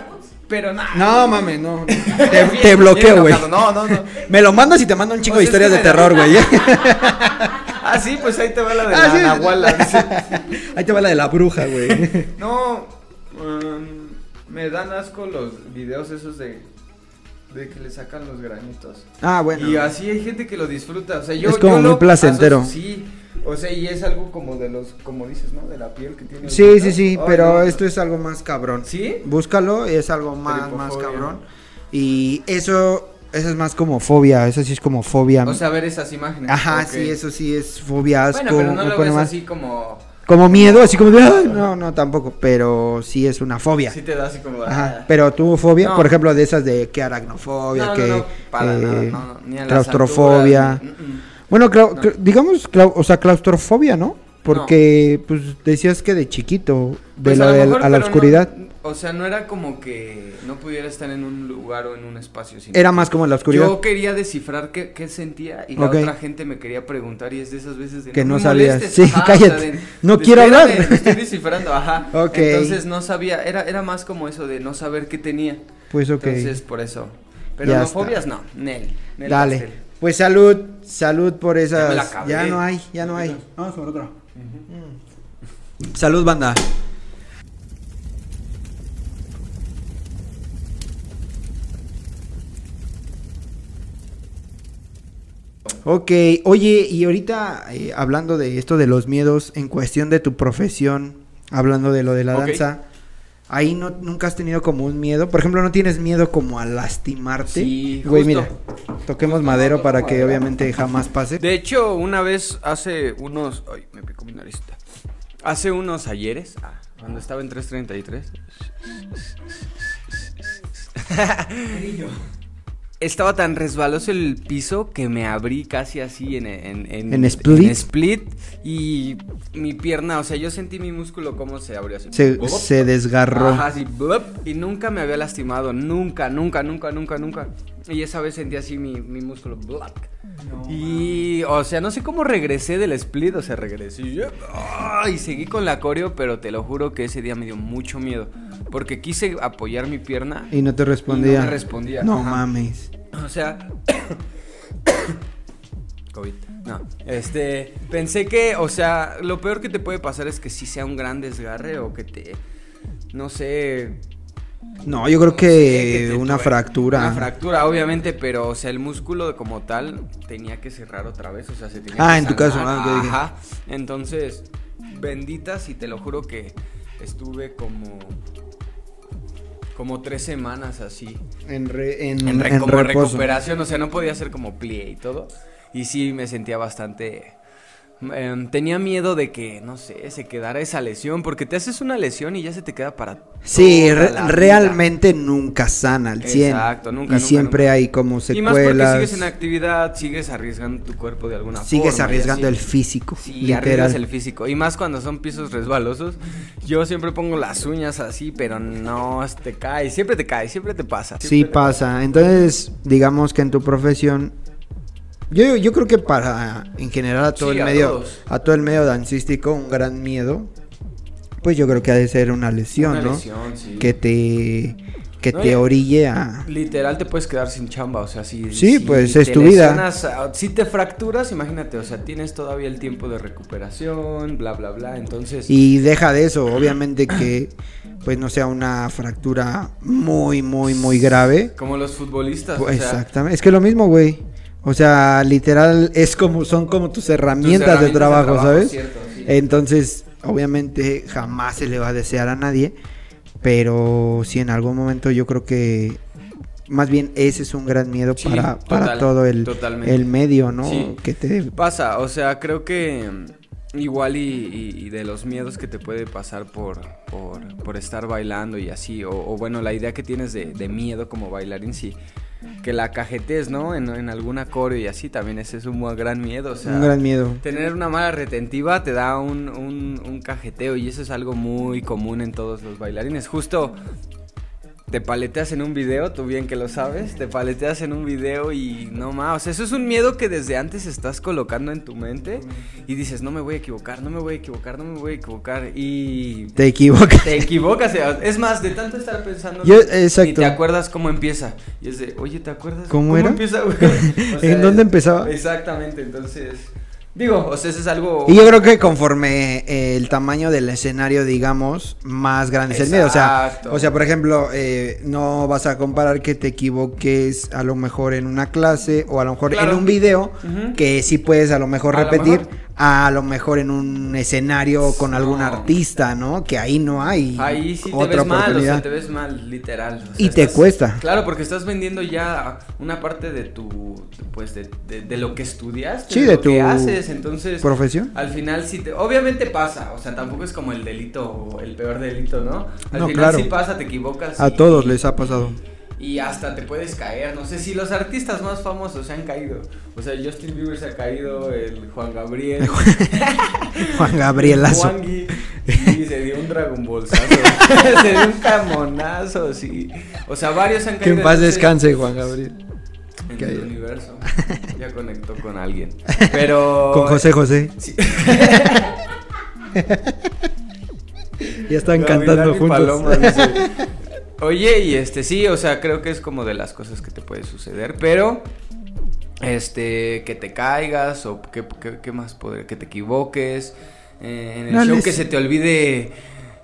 Pero nada. No, mames, no. Te, te bloqueo, güey. No, no, no. Me lo mandas y te mando un chingo O de sea, es historias de terror, güey. Ah, sí, pues ahí te va la de Ah, la sí. nahuala. Ahí te va la de la bruja, güey. No, um, me dan asco los videos esos de, de que le sacan los granitos. Ah, bueno. Y así hay gente que lo disfruta, o sea, yo Es como yo muy lo placentero. sí, o sea, y es algo como de los, como dices, ¿no? De la piel que tiene. Sí, sí, sí, pero no. esto es algo más cabrón. ¿Sí? Búscalo, es algo más, más cabrón. Y eso, eso es más como fobia, eso sí es como fobia. O sea, ver esas imágenes. Ajá, sí, eso sí es fobia, asco. Bueno, pero no lo ves así como. Como miedo, así como de, "Ay", no, no, tampoco, pero sí es una fobia. Sí te da así como. Ajá, ah. pero tu fobia, No. por ejemplo, de esas de que aracnofobia, No, que no, para eh, nada, no, no, ni a las claustrofobia. alturas, ni- mm, mm. Bueno, clau- digamos, clau- o sea, claustrofobia, ¿no? Porque, pues, decías que de chiquito, de Pues de- mejor, a la pero no- oscuridad, o sea, no era como que no pudiera estar en un lugar o en un espacio. sino era más como en la oscuridad. Yo quería descifrar qué, qué sentía y la otra gente me quería preguntar y es de esas veces de Que no sabías. molestes". Sí, Ajá, cállate. No quiero "Espérame, hablar". estoy descifrando, ajá. Entonces no sabía, era, era más como eso de no saber qué tenía. Pues ok. Entonces por eso. Pero Ya no está. fobias no, Nel. Nel Dale. pastel. Pues salud, salud por esas. Ya Ya, me la no hay, ya no hay. Vamos por otro. Mm. Salud, banda. Ok, oye, y ahorita eh, hablando de esto de los miedos en cuestión de tu profesión, hablando de lo de la danza, ahí no, nunca has tenido como un miedo. Por ejemplo, ¿no tienes miedo como a lastimarte? Sí, Güey, justo. mira, toquemos madero para que obviamente jamás pase. De hecho, una vez hace unos. Ay, me picó mi naricita. Hace unos ayeres, ah, cuando estaba en 333. Estaba tan resbaloso el piso que me abrí casi así en, en, ¿En split? split, y mi pierna, o sea, yo sentí mi músculo como se abrió así. Se, Bop. se desgarró. Ajá, así, blup, y nunca me había lastimado, nunca, nunca, nunca, nunca, nunca. Y esa vez sentí así mi, mi músculo black. y, o sea, no sé cómo regresé del split, o sea, regresé y, yo- y seguí con la coreo, pero te lo juro que ese día me dio mucho miedo. Porque quise apoyar mi pierna. Y no te respondía. Y no me respondía, No ajá. mames. O sea. COVID. No. Este. Pensé que, o sea, lo peor que te puede pasar es que sí sea un gran desgarre o que te. No sé. No, yo creo que, te una fractura. Una fractura, obviamente, pero, o sea, el músculo como tal tenía que cerrar otra vez, o sea, se tenía Ah, que en tu caso, ah. Ajá. Entonces, benditas y te lo juro que estuve como. Como tres semanas así En, re- en, en, re- en como reposo. recuperación, o sea, no podía hacer como plie y todo. Y sí me sentía bastante... em, tenía miedo de que, no sé, se quedara esa lesión, porque te haces una lesión y ya se te queda para... Sí, re- realmente nunca sana al 100. Exacto, nunca, Y nunca, siempre nunca. hay como Y más porque secuelas. sigues en actividad, sigues arriesgando tu cuerpo de alguna forma. Sigues arriesgando el físico. Sí, literal. arriesgas el físico. Y más cuando son pisos resbalosos. Yo siempre pongo las uñas así, pero no te cae. Siempre te cae, siempre te pasa. Sí pasa. Entonces, digamos que en tu profesión, yo, yo creo que para, en general, a todo Sí, el a medio, todos. a todo el medio dancístico, un gran miedo, pues yo creo que ha de ser una lesión, Una ¿no? lesión, sí. Que te, que No, te orille a... Literal te puedes quedar sin chamba, o sea, si... Sí, si pues, es tu vida. lesionas, ah, Si te fracturas, imagínate, o sea, tienes todavía el tiempo de recuperación, bla, bla, bla, entonces... Y deja de eso, obviamente que pues no sea una fractura muy, muy, muy grave. Como los futbolistas, Pues, o sea, exactamente. Es que lo mismo, güey. O sea, literal, es como, son como tus tus herramientas, de trabajo, ¿sabes? cierto, sí. Entonces, obviamente, jamás se le va a desear a nadie. Pero sí, en algún momento yo creo que más bien ese es un gran miedo Sí, para, para total, todo el, el medio, ¿no? Sí. Que te... Pasa, o sea, creo que mm, igual y, y- y de los miedos que te puede pasar por, por, por estar bailando y así, o, o bueno, la idea que tienes de, de miedo como bailarín, sí, que la cajetes, ¿no? En, en alguna coreo y así, también ese es un gran miedo, o sea... un gran miedo. Tener una mala retentiva te da un, un, un cajeteo y eso es algo muy común en todos los bailarines. Justo te paleteas en un video, tú bien que lo sabes, te paleteas en un video y no más, o sea, eso es un miedo que desde antes estás colocando en tu mente y dices, no me voy a equivocar, no me voy a equivocar, no me voy a equivocar y Te equivocas. te equivocas, es más, de tanto estar pensando Yo- exacto. te acuerdas cómo empieza y es de, oye, ¿te acuerdas ¿Cómo era? empieza? güey?" O ¿En dónde empezaba? Exactamente, entonces, digo, o sea, eso es algo Y yo creo que conforme eh, el tamaño del escenario, digamos, más grande es el miedo. O sea, o sea, por ejemplo, eh, no vas a comparar que te equivoques a lo mejor en una clase o a lo mejor Claro. en un video, que sí puedes a lo mejor A lo repetir, mejor. A lo mejor en un escenario con algún No. artista, ¿no? Que ahí no hay Ahí sí te otra ves mal, o sea, te ves mal, literal. o sea, Y te cuesta. Claro, porque estás vendiendo ya una parte de tu, pues, de, de- de lo que estudiaste, Sí, de, de lo que tu haces, entonces... profesión. Al final sí te... Obviamente pasa, o sea, tampoco es como el delito, el peor delito, ¿no? Al No, final claro. sí pasa, te equivocas. A y- todos les ha pasado. Y hasta te puedes caer, no sé si los artistas más famosos se han caído. O sea, Justin Bieber se ha caído, el Juan Gabriel. Juan Gabrielazo. Juan Gui, sí, se dio un Dragon Ballzazo. se dio un camonazo, sí. O sea, varios han Que caído. en paz descanse, Juan Gabriel. En Que el universo. Ya conectó con alguien. Pero. Con José José. Sí. Ya están cantando y juntos. Paloma, dice. Oye, y este sí, o sea, creo que es como de las cosas que te puede suceder, pero este que te caigas o que, que- que más podría que te equivoques eh, en el No show les- que se te olvide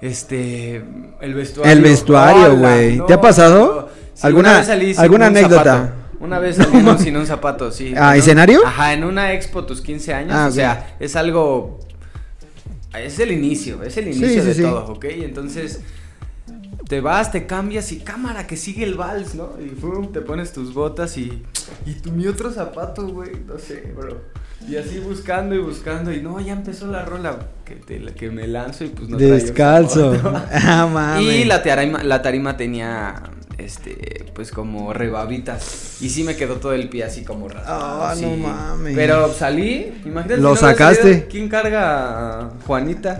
este el vestuario. El vestuario, güey. No, ¿Te ha pasado? Sí, ¿Alguna- una vez salí alguna un anécdota? zapato. Una vez salí no, sin un zapato, sí. ¿Ah, un- escenario? Ajá, en una expo tus 15 años, Ah, o sea, es algo es el inicio, es el inicio sí, de sí. todo, ¿ok? Entonces, te vas, te cambias y cámara que sigue el vals, ¿no? Y pum, te pones tus botas y. Y tu mi otro zapato, güey, no sé, bro. Y así buscando y buscando y no, ya empezó la rola que, te, que me lanzo y pues no Descalzo. Ah, mames. Y la tarima, la tarima tenía, este, pues como rebabitas. Y sí me quedó todo el pie así como raspado. Ah, no mames. Pero salí, imagínate. Lo si no hubiera sacaste. salido, ¿Quién carga a Juanita?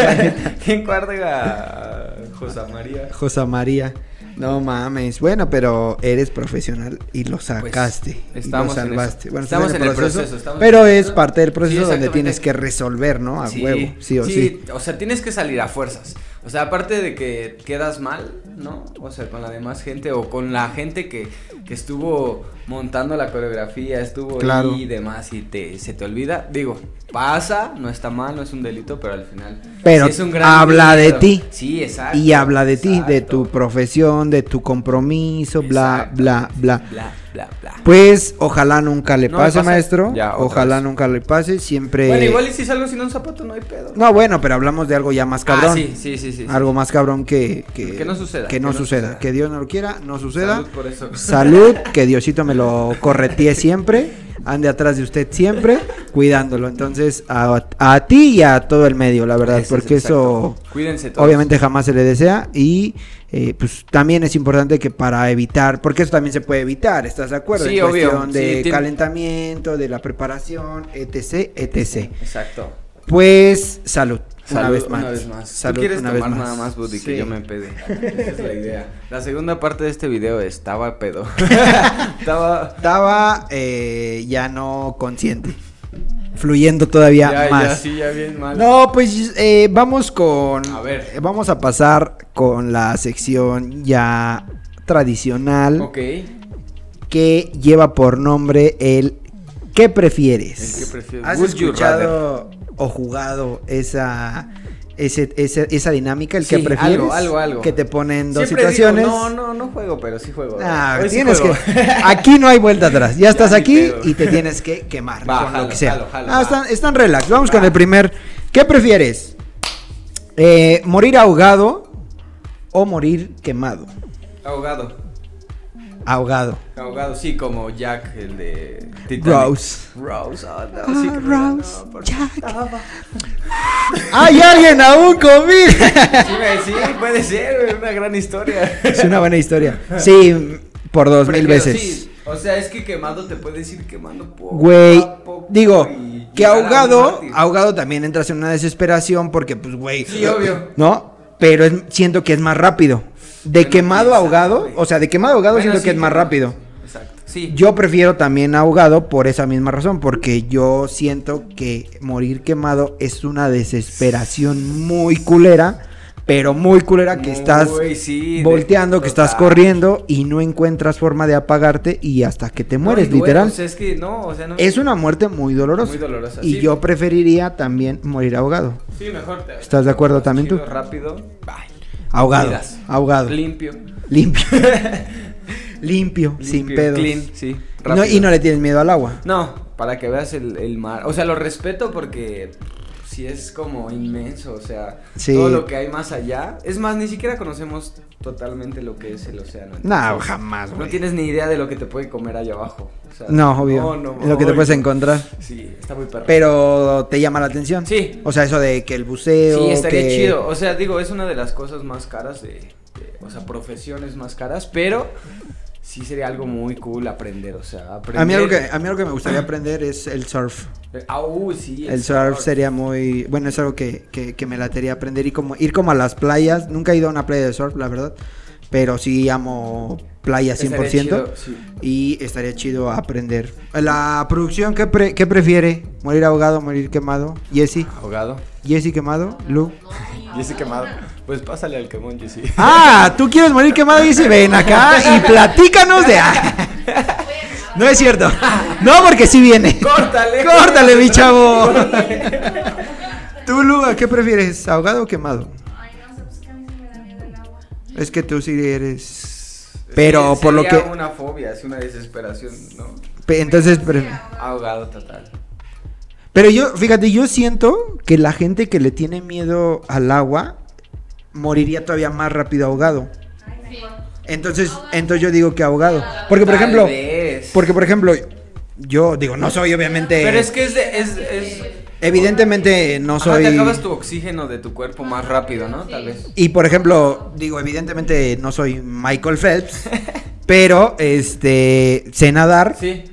¿Quién carga a Josa María? Josa María. No mames. Bueno, pero eres profesional y lo sacaste. Pues, y estamos lo en salvaste. eso. Bueno, Estamos en el proceso, estamos pero en el es proceso. parte del Sí, proceso donde tienes que resolver, ¿no? A huevo. Sí o sí. O sea, tienes que salir a fuerzas. O sea, aparte de que quedas mal, ¿no? O sea, con la demás gente o con la gente que, que estuvo montando la coreografía, estuvo Claro. ahí y demás y te, se te olvida. Digo, pasa, no está mal, no es un delito, pero al final. Pero sí es un gran habla de ti. Sí, exacto. Y habla de ti, de tu profesión, de tu compromiso, bla, bla, bla. Bla, bla, bla. Pues ojalá nunca le No pase, maestro. Ya, ojalá vez. nunca le pase. Siempre. Bueno, igual y si salgo sin un zapato, no hay pedo. No, bueno, pero hablamos de algo ya más cabrón. Ah, sí, sí, sí, sí. Algo más cabrón que, que, Que no suceda, Que no, suceda. Que Dios no lo quiera, no suceda. Salud por eso. Salud, que Diosito me lo corretee siempre, ande atrás de usted siempre, cuidándolo. Entonces, a, a ti y a todo el medio, la verdad, Eso es porque eso exacto. Cuídense todos. obviamente jamás se le desea y eh, pues también es importante que para evitar, porque eso también se puede evitar, ¿estás de acuerdo? Sí, en obvio, cuestión de calentamiento, de la preparación, etc, etc. Exacto. Pues salud, una Salud, vez más. Una vez más. Salud, Tú quieres una vez tomar más. nada más, Buddy, Sí. que yo me pede. Esa es la idea. La segunda parte de este video estaba pedo. estaba. Estaba eh, ya no consciente. Fluyendo todavía Ya, más. ya, sí, ya bien mal. No, pues eh, vamos con. A ver. eh, Vamos a pasar con la sección ya tradicional Ok. que lleva por nombre el ¿Qué prefieres? El ¿qué prefieres? ¿Has Would you escuchado o jugado esa ese- ese- esa dinámica, el Sí, que prefieres? algo, algo, algo. Que te ponen dos Siempre digo, situaciones. no, no, no juego, pero sí juego. Ah, Hoy sí tienes juego. que. Aquí no hay vuelta atrás. Ya estás aquí y te tienes que quemar Va, con lo que sea. jalo, jalo, ah, están, están relax. Vamos con el primer. ¿Qué prefieres? Eh, ¿Morir ahogado o morir quemado? Ahogado. Ahogado. Ahogado, sí, como Jack, el de Titanic. Rose. Rose, oh, no, Ah, sí, que Rose, no, por Jack. ¡Hay alguien aún conmigo! Sí, sí, puede ser, una gran historia. es una buena historia. Sí, por dos mil veces. sí, o sea, es que quemado te puedes ir quemando poco Güey, poco digo, que ahogado, ahogado también entras en una desesperación porque, pues, güey. Sí, obvio. ¿No? Pero es- siento que es más rápido. De Bueno, quemado a ahogado, o sea, de quemado a ahogado Bueno, siento sí, que es más rápido. Exacto, sí. Yo prefiero también ahogado por esa misma razón, porque yo siento que morir quemado es una desesperación muy culera, pero muy culera que Muy, estás sí, volteando, que estás corriendo y no encuentras forma de apagarte y hasta que te mueres, literal. o sea, es que no, o sea, no. Es una muerte muy dolorosa. Muy dolorosa, Y sí. yo preferiría también morir ahogado. Sí, mejor te. ¿Estás de acuerdo también tú? Chido, Rápido. Bye. Ahogado. Miras. Ahogado. Limpio. Limpio. Limpio, sin pedos. Clean, sí. Y no, rápido. y no le tienes miedo al agua. No, para que veas el, el mar. O sea, lo respeto porque sí es como inmenso. O sea, Sí. todo lo que hay más allá. Es más, ni siquiera conocemos totalmente lo que es el océano. No, jamás, No güey. tienes ni idea de lo que te puede comer allá abajo. O sea, No, obvio. no, no, es lo que te puedes encontrar. Sí, está muy perro. Pero te llama la atención. Sí. O sea, eso de que el buceo. Sí, estaría que- chido. O sea, digo, es una de las cosas más caras de, de- o sea, profesiones más caras, pero sí sería algo muy cool aprender, o sea, aprender. A mí, algo que, a mí algo que me gustaría aprender es el surf. Ah, uh, sí. El surf sería muy... Bueno, es algo que, que, que me latería aprender y como ir como a las playas. Nunca he ido a una playa de surf, la verdad. Pero sí amo playa 100%. Estaría chido, sí. Y estaría chido aprender. La producción, ¿qué, pre- qué prefiere? ¿Morir ahogado, morir quemado? Jesse. Ahogado. Jesse quemado. Lu. Jesse quemado. Pues pásale al quemón, Jesse. Ah, ¿tú quieres morir quemado, Jesse? Ven acá y platícanos de... No es cierto. No, porque sí viene. Córtale. Córtale, mi chavo. ¿Tú, Lu, a qué prefieres? ¿Ahogado o quemado? Ay, no sé, pues que a mí me da miedo el agua. Es que tú sí eres... Pero Sí, por lo que... una fobia, es una desesperación, ¿no? pe- Entonces... pre- Ahogado total. Pero yo, fíjate, yo siento que la gente que le tiene miedo al agua moriría todavía más rápido ahogado. Sí. Entonces, entonces yo digo que ahogado. Porque por Tal ejemplo, vez. porque por ejemplo, yo digo, no soy obviamente Pero es que es de. Es, es... evidentemente no Ajá, soy te acabas tu oxígeno de tu cuerpo más rápido, ¿no? Tal vez. y por ejemplo, digo, evidentemente no soy Michael Phelps, pero este sé nadar, Sí.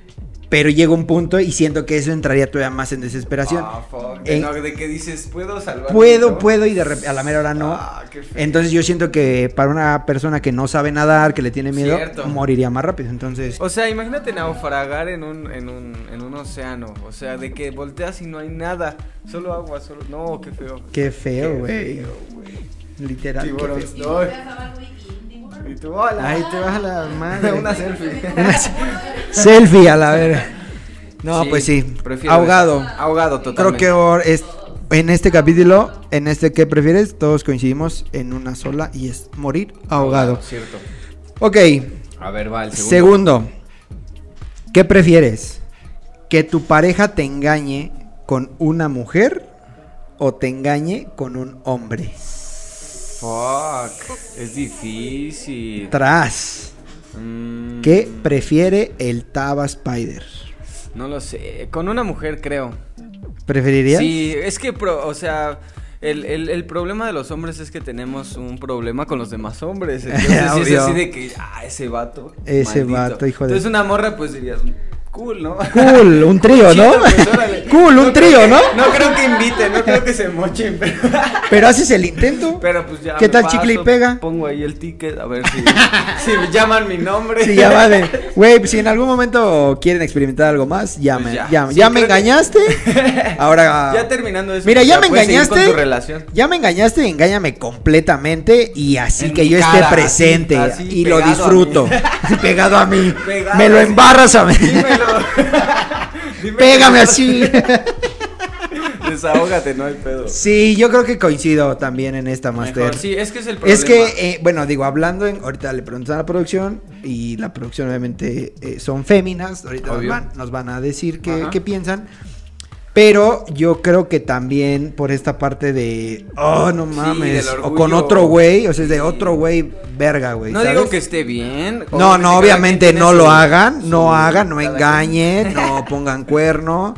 Pero llega un punto y siento que eso entraría todavía más en desesperación. Ah, fuck. En- No, de que dices, ¿puedo salvar? Puedo, puedo y de a la mera hora no. Ah, qué feo. Entonces yo siento que para una persona que no sabe nadar, que le tiene miedo, Cierto. moriría más rápido. Entonces, O sea, imagínate naufragar en un, en un, en un océano. O sea, de que volteas y no hay nada. Solo agua, solo. No, qué feo. qué feo, Qué güey. feo, güey. Literal. qué feo. No. Y- tú, hola. Ahí te vas a la madre. Una selfie. Una selfie a la verga. No, Sí, pues sí. prefiero Ahogado. eso. Ahogado, Creo totalmente. que or- es- en este capítulo, en este que prefieres, todos coincidimos en una sola y es morir ahogado. Cierto. Ok, A ver, va, el segundo. segundo. ¿Qué prefieres? ¿Que tu pareja te engañe con una mujer o te engañe con un hombre? Fuck. Es difícil. Tras. Mm, ¿Qué prefiere el Taba Spider? No lo sé. Con una mujer, creo. ¿Preferirías? Sí, es que, pro- o sea, el, el, el problema de los hombres es que tenemos un problema con los demás hombres. Entonces, es así de que, ah, ese vato. Ese vato, hijo de- Entonces, una morra, pues dirías, cool, ¿no? Cool, un trío, ¿no? Pues. Cool, un trío, que- ¿no? No creo que inviten, no creo que se mochen, pero. Pero haces el intento. Pero pues ya. ¿Qué tal paso, chicle y pega? Pongo ahí el ticket a ver si, si llaman mi nombre. Si va de, güey, pues, si en algún momento quieren experimentar algo más, llamen, Pues ya. llamen. Sí, ya me que- engañaste. Ahora Ya terminando eso. Mira, ya, me engañaste. Con tu relación. Ya me engañaste, engáñame completamente y así En que yo esté cara, presente así, y lo a disfruto. mí. pegado a mí. Pegado me lo embarras a mí. Dime Pégame que- así. Desahógate, no hay pedo. sí, yo creo que coincido también en esta master. Mejor, sí, es que es el problema. Es que, eh, bueno, digo, hablando en, ahorita le preguntan a la producción y la producción obviamente eh, son féminas, ahorita nos van, nos van a decir qué piensan, pero yo creo que también por esta parte de, oh, no mames, o con otro güey, o sea, es de otro güey, verga, güey. no ¿sabes? digo que esté bien. No, no, obviamente no lo hagan, no hagan, no engañen, no pongan cuerno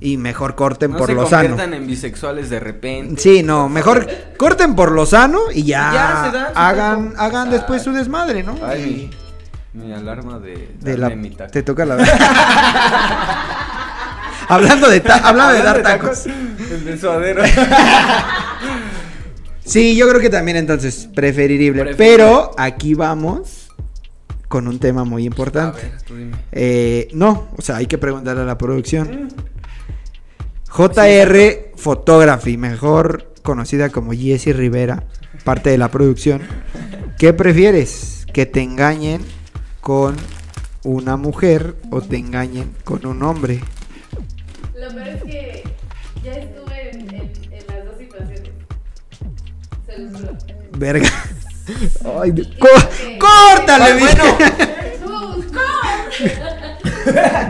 y mejor corten No por se lo sano. conviertan en bisexuales de repente. Sí, no, mejor corten por lo sano y ya, ya se dan hagan, hagan después su desmadre, ¿no? Ay, Y mi, mi alarma de, de darme la, mi taco. te toca la hablando de ta- hablando de dar tacos. El de suadero. Sí, yo creo que también entonces preferible, Preferible. pero aquí vamos con un tema muy A importante. ver, tú dime. Eh, no, o sea, hay que preguntarle a la producción. Mm. JR Photography, mejor conocida como Jessie Rivera, parte de la producción. ¿Qué prefieres? ¿Que te engañen con una mujer o te engañen con un hombre? Lo peor es que ya estuve en, en, en las dos situaciones. Se los juro. Verga. Ay, de- Y ¡Có- creo que- ¡Córtale, bueno.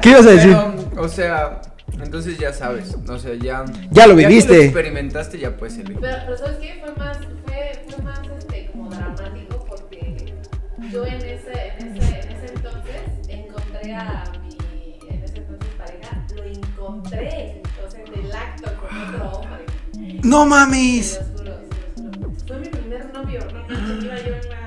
¿Qué ibas a decir? Pero, o sea, entonces ya sabes, o sea, ya... Ya lo viviste. experimentaste, ya puedes elegir. Pero, pero ¿sabes qué? Fue más, fue, fue más este, como dramático porque yo en ese, en ese, en ese entonces encontré a ¡No mames! Fue mi primer novio, no manches, iba yo en la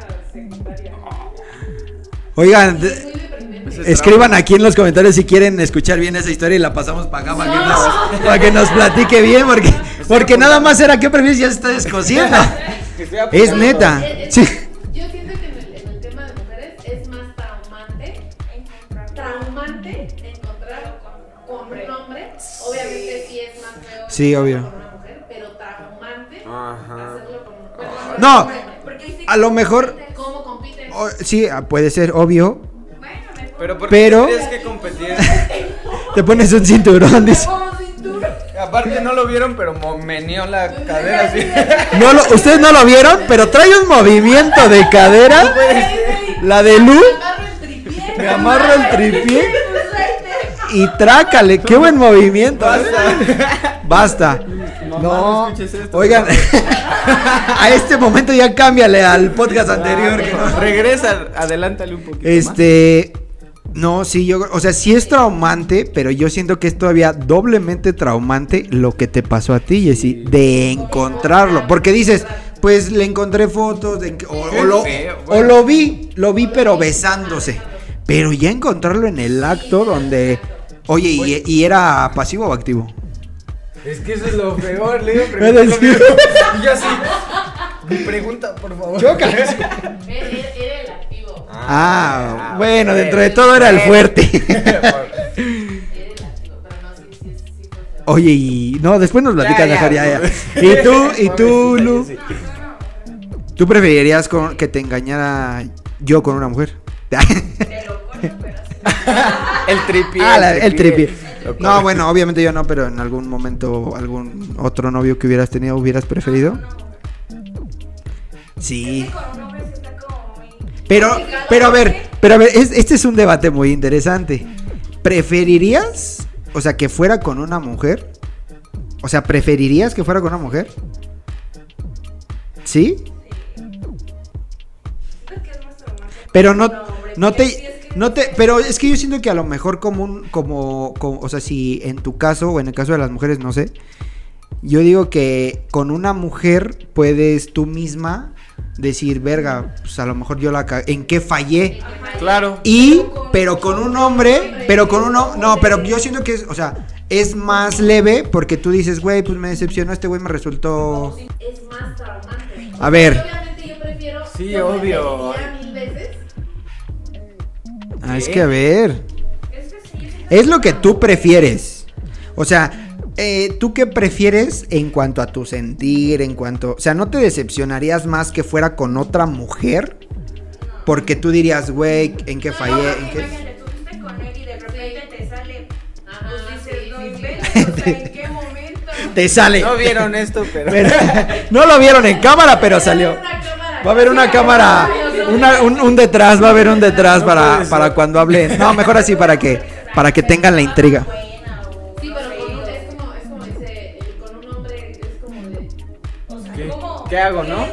Oigan, deprimente. Ese escriban aquí en los comentarios si quieren escuchar bien esa historia y la pasamos para acá para que nos, para que nos platique bien, porque, porque nada más era que prefieres ya se está descosiendo. Es neta. Eh, eh, Sí. Yo siento que en el, en el tema de mujeres es más traumante, traumante encontrar con un hombre. Obviamente sí es más feo Sí, obvio. con una mujer, pero traumante Ajá. hacerlo con un bueno, No, a lo mejor, ¿Cómo compiten? o- sí, ah, puede ser obvio, Pero, ¿por Pero- qué tienes que competir? te pones un cinturón, dice. Aparte no lo vieron, pero meneó la cadera así. No lo, ustedes no lo vieron, pero trae un movimiento de cadera, la de Lu, Agarro el tripié. me amarro el tripié Pues y trácale, qué buen movimiento. ¿eh? Basta. Mamá, No, no esto. oigan, a este momento ya cámbiale al podcast anterior. que no- Regresa, adelántale un poquito. Este, no, sí, yo, o sea, sí es traumante, pero yo siento que es todavía doblemente traumante lo que te pasó a ti, Jessy, de encontrarlo, porque dices, pues le encontré fotos, de, o, o lo, o lo vi, lo vi pero besándose, pero ya encontrarlo en el acto donde, oye, y, y era pasivo o activo. Es que eso es lo peor, le digo. Me decía- Y yo así. Mi pregunta, por favor. Era, era el activo. Ah, bueno, dentro de todo era el fuerte. Era el activo. Pero no, sí, sí, sí, sí fue feo. Oye, y no, después nos platicas Ya, ya. ya, ya. Y tú, y tú, Lu. ¿Tú preferirías con- que te engañara yo con una mujer? El tripié. ah, la- el tripié. No, bueno, obviamente yo no, pero en algún momento, algún otro novio que hubieras tenido, hubieras preferido. Sí. Pero, pero a ver, pero a ver, es- este es un debate muy interesante. ¿Preferirías, o sea, que fuera con una mujer? O sea, ¿preferirías que fuera con una mujer? ¿Sí? Pero no, no te, no te, pero es que yo siento que a lo mejor como un, como, como, o sea, si en tu caso o en el caso de las mujeres, no sé, yo digo que con una mujer puedes tú misma decir, verga, pues a lo mejor yo la, ¿en qué fallé? Claro. Y, pero con un hombre, pero con uno, no, pero yo siento que es, o sea, es más leve porque tú dices, güey, pues me decepcionó, este güey me resultó... Es más traumante. A ver. Obviamente yo prefiero. Sí, obvio. mil veces. Ah, es que a ver. Es que sí, yo siento Es lo que tú prefieres. O sea, eh, ¿tú qué prefieres en cuanto a tu sentir, en cuanto... O sea, ¿no te decepcionarías más que fuera con otra mujer? Porque tú dirías, güey, ¿en qué No, fallé? ¿En qué... imagínate, tú fuiste con él y de repente te sale. Ajá, Pues dices, sí, no sí, sí. inventes, o sea, ¿en qué momento? Te sale. No vieron esto, pero. Pero- no lo vieron en cámara, pero salió. Va a haber una cámara, una- un, un detrás, va a haber un detrás para, para cuando hablen. No, mejor así para que, para que tengan la intriga. Buena o Sí, no pero sé, con un, o- es como, es como dice, el- con un hombre es como de. o sea, ¿Qué- hago, no?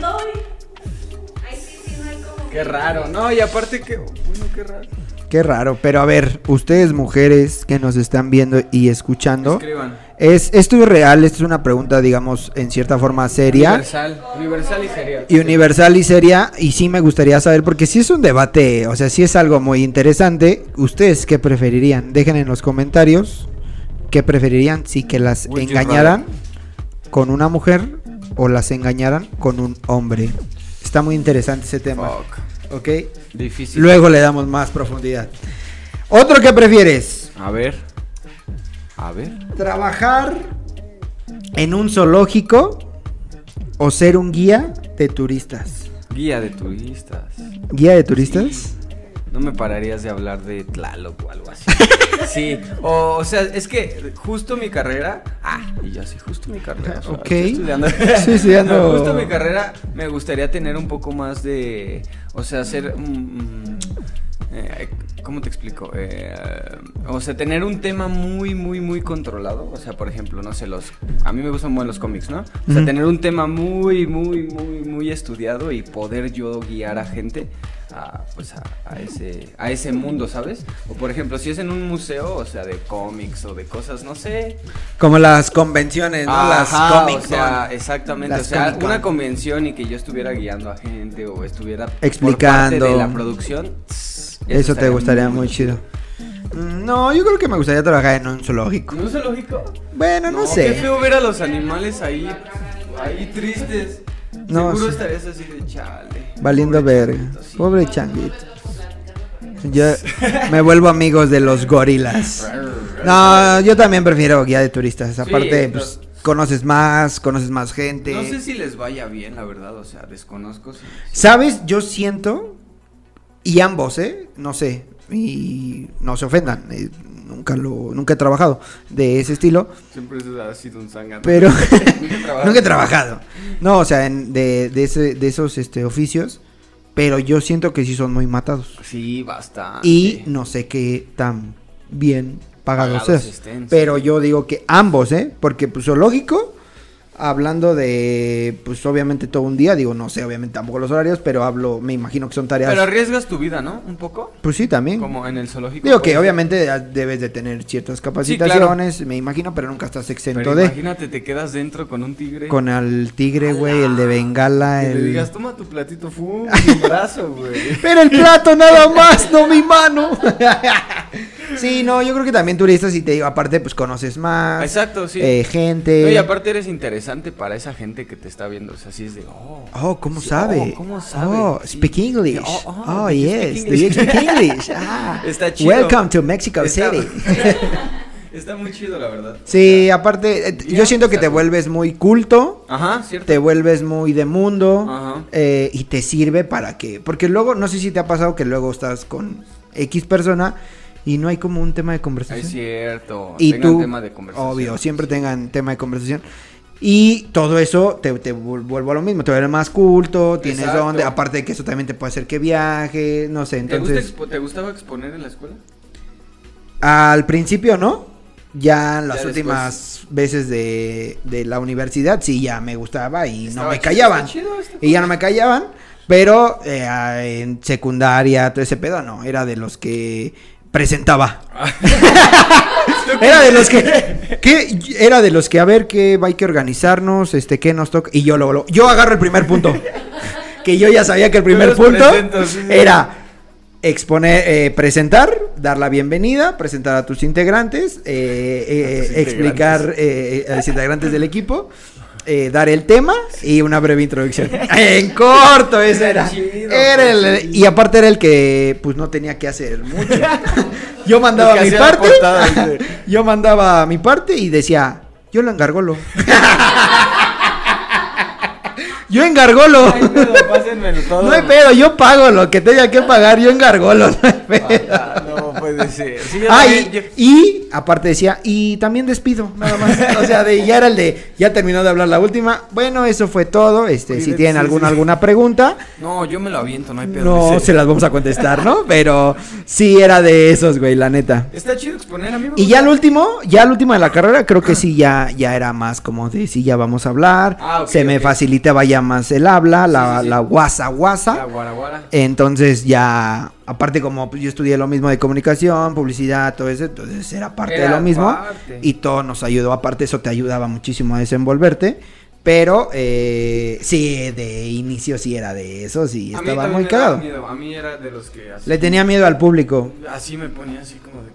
Qué raro. No, y aparte que. Bueno, qué raro. Qué raro, pero a ver, ustedes mujeres que nos están viendo y escuchando, Escriban. Es esto es real, esto es una pregunta, digamos, en cierta forma seria Universal. Universal y seria. y universal y seria y sí me gustaría saber porque si es un debate, o sea, si es algo muy interesante, ustedes qué preferirían? Dejen en los comentarios qué preferirían si que las Would engañaran con una mujer o las engañaran con un hombre. Está muy interesante ese tema, Fuck. ¿ok? Difícil. Luego le damos más profundidad. Otro que prefieres, A ver. A ver. trabajar en un zoológico o ser un guía de turistas. Guía de turistas. ¿Guía de turistas? No me pararías de hablar de Tlaloc o algo así. Sí, o, o sea, es que justo mi carrera. Ah, y yo sí, justo mi carrera. o sea, Ok. estoy estudiando. Estoy estudiando- No, justo mi carrera me gustaría tener un poco más de. O sea, hacer. mm, mm, eh, ¿Cómo te explico? Eh, o sea, tener un tema muy, muy, muy controlado. O sea, por ejemplo, no sé, los. A mí me gustan muy los cómics, ¿no? O sea, tener un tema muy, muy, muy, muy estudiado y poder yo guiar a gente a, pues a, a ese, a ese mundo, ¿sabes? O por ejemplo, si es en un museo, o sea, de cómics o de cosas, no sé. Como las convenciones, ¿no? las Ajá, Comic o sea, exactamente, Las o sea, una convención y que yo estuviera guiando a gente o estuviera por Explicando. parte de la producción. Eso te gustaría muy chido. Mm, No, yo creo que me gustaría trabajar en un zoológico. ¿No es lógico? Bueno, no, Qué sé. feo ver a los animales ahí, ahí tristes. No, Seguro sí. estarías así de chale. Valiendo verga. Pobre changuito. Yo me vuelvo amigos de los gorilas. No, yo también prefiero guía de turistas. Aparte, pues, conoces más, conoces más gente. No sé si les vaya bien, la verdad, o sea, desconozco si... ¿Sabes? Yo siento, y ambos, ¿eh? No sé, y no se ofendan, eh, nunca lo, nunca he trabajado de ese estilo, Siempre ha sido un zángano. pero nunca he trabajado. No, o sea, en- de, de, ese- de esos este, oficios, pero yo siento que sí son muy matados. Sí, basta. Y no sé qué tan bien pagados, Pagados seas. Pero yo digo que ambos, ¿eh? Porque pues zoológico, hablando de, pues obviamente todo un día, digo, no sé, obviamente tampoco los horarios, pero hablo, me imagino que son tareas. Pero arriesgas tu vida, ¿no? Un poco. Pues sí, también. Como en el zoológico. Digo que pues. obviamente debes de tener ciertas capacitaciones, me imagino, pero nunca estás exento Pero de. imagínate, te quedas dentro con un tigre. Con el tigre, güey, el de Bengala, Que le el... digas, toma tu platito, fu, mi brazo, güey. Pero el plato nada más, no mi mano. sí, no, yo creo que también turistas y te digo, aparte pues conoces más. Exacto, sí. eh, gente. No, y aparte eres interesante para esa gente que te está viendo. O sea, así es de, oh. Oh, ¿cómo Sí, sabe? oh, ¿cómo sabe? Oh, speak English. Oh, Oh, oh, yes. Do you speak English? Ah. Está chido. Welcome to Mexico Está- City. Está muy chido, la verdad. Sí, aparte, eh, yo siento que te vuelves muy culto, Ajá, cierto. te vuelves muy de mundo Ajá. eh, y te sirve para que, porque luego, no sé si te ha pasado que luego estás con X persona y no hay como un tema de conversación. Es cierto. y tengan tú, tema de conversación. obvio, siempre tengan tema de conversación. Y todo eso te, te vuel- vuelvo a lo mismo, te vuelve más culto, tienes Exacto. donde, aparte de que eso también te puede hacer que viaje, no sé, ¿Te, gusta entonces expo- ¿Te gustaba exponer en la escuela? al principio no, ya en las Ya últimas veces de, de la universidad sí ya me gustaba y Estaba no me callaban, chido, está y ya no me callaban, pero eh, en secundaria, todo ese pedo no, era de los que presentaba. Era de los que, que era de los que a ver qué hay que organizarnos, este qué nos toca y yo lo, lo- yo agarro el primer punto. que yo ya sabía que el primer punto era exponer, eh, presentar, dar la bienvenida, presentar a tus integrantes, eh, eh, A tus explicar eh, a los integrantes del equipo, eh, dar el tema y una breve introducción. en corto, ese era. Era el- y aparte era el que pues no tenía que hacer mucho. Yo mandaba mi parte. portada, yo mandaba mi parte y decía, yo lo engargolo. yo engargolo. Ay, todo. No hay pedo, yo pago lo que tenga que pagar, yo engargolo, no hay pedo. Ah, no puede ser. Sí, yo Ah, también- y, yo- y aparte decía, y también despido, nada más. O sea, de, ya era el de, ya terminó de hablar la última. Bueno, eso fue todo. Este, si tienen sí, alguna, sí. alguna pregunta, No, yo me lo aviento, no hay pedo. no se las vamos a contestar, ¿no? Pero sí era de esos, güey, la neta. Está chido exponer, amigo. Y ya el último, ya el último de la carrera, creo que sí ya, ya era más como de sí, ya vamos a hablar. Ah, se me ok. facilitaba ya más el habla, la, la guasa guasa. La guaraguara. Entonces ya, aparte como yo estudié lo mismo de comunicación, publicidad, todo eso, entonces era parte de lo mismo. parte. Y todo nos ayudó, aparte eso te ayudaba muchísimo a desenvolverte. Pero eh, sí, de inicio sí era de eso, sí, estaba muy cagado. miedo, A mí era de los que así, Le tenía miedo al público. así me ponía así como de.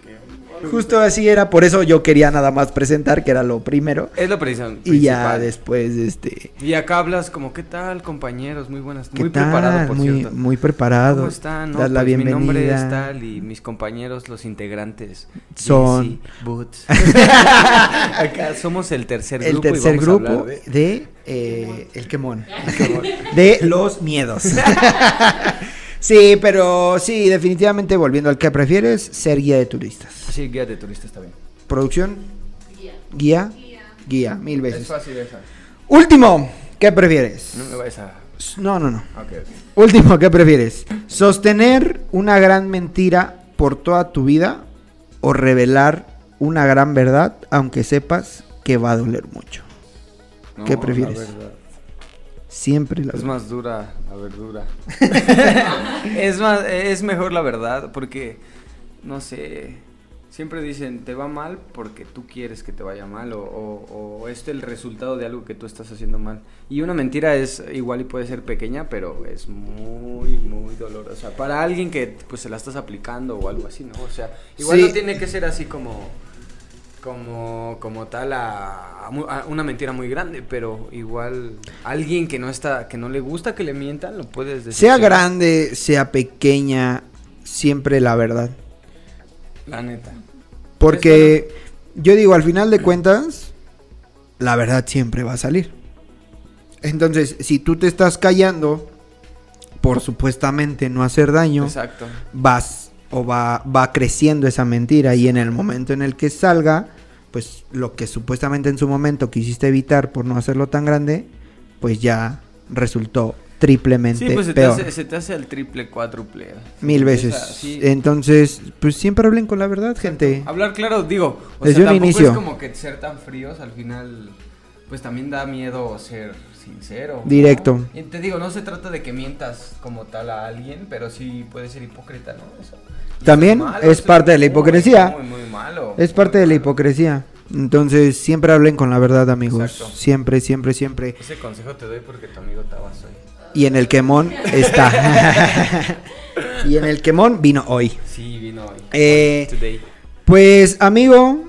Justo así era, por eso yo quería nada más presentar, que era lo primero. Es lo preci- Y ya principal. después, este... Y acá hablas como, ¿qué tal, compañeros? Muy buenas. ¿Qué Muy tal? preparado, por muy, cierto. muy preparado. ¿Cómo están? No, Das la pues, Mi nombre es bienvenida. tal y mis compañeros, los integrantes. Son- Boots. Acá somos el tercer el grupo. y tercer vamos a grupo de- de, eh, el quemón de los miedos sí pero sí definitivamente volviendo al que prefieres ser guía de turistas Sí, guía de turista está bien. producción Guía. guía Guía. guía mil Es veces fácil esa. último qué prefieres No me vayas a. no no no Ok, ok. último qué prefieres sostener una gran mentira por toda tu vida o revelar una gran verdad aunque sepas que va a doler mucho No, ¿Qué la prefieres? verdad. Siempre la Es verdad. más dura la verdura. es más, es mejor la verdad, porque, no sé, siempre dicen, te va mal porque tú quieres que te vaya mal, o, o, o es el resultado de algo que tú estás haciendo mal. Y una mentira es igual y puede ser pequeña, pero es muy, muy dolorosa. Para alguien que pues se la estás aplicando o algo así, ¿no? O sea, igual Sí. no tiene que ser así como como, como tal a, a una mentira muy grande, pero igual alguien que no está, que no le gusta que le mientan, lo puedes decir. Sea grande, sea pequeña, siempre la verdad. La neta. Porque yo digo, al final de cuentas, la verdad siempre va a salir. Entonces, si tú te estás callando por supuestamente no hacer daño, Exacto. vas o va, va creciendo esa mentira y en el momento en el que salga, pues lo que supuestamente en su momento quisiste evitar por no hacerlo tan grande, pues ya resultó triplemente Sí, pues se te, peor. hace, se te hace el triple, cuádruple. Mil veces. Esa, sí. Entonces, pues siempre hablen con la verdad, gente. Hablar claro, digo, o Desde sea, un tampoco inicio. es como que ser tan fríos, al final, pues también da miedo ser sincero. ¿no? Directo. Y te digo, no se trata de que mientas como tal a alguien, pero sí puede ser hipócrita, ¿no? Eso- También eso malo, es parte de la hipocresía. Muy, muy malo. Es parte muy de la hipocresía. Entonces, siempre hablen con la verdad, amigos. Exacto. Siempre, siempre, siempre. Ese consejo te doy porque tu amigo Tabas soy. Y en el quemón está. y en el quemón vino hoy. Sí, vino hoy. Eh, Today. Pues, amigo,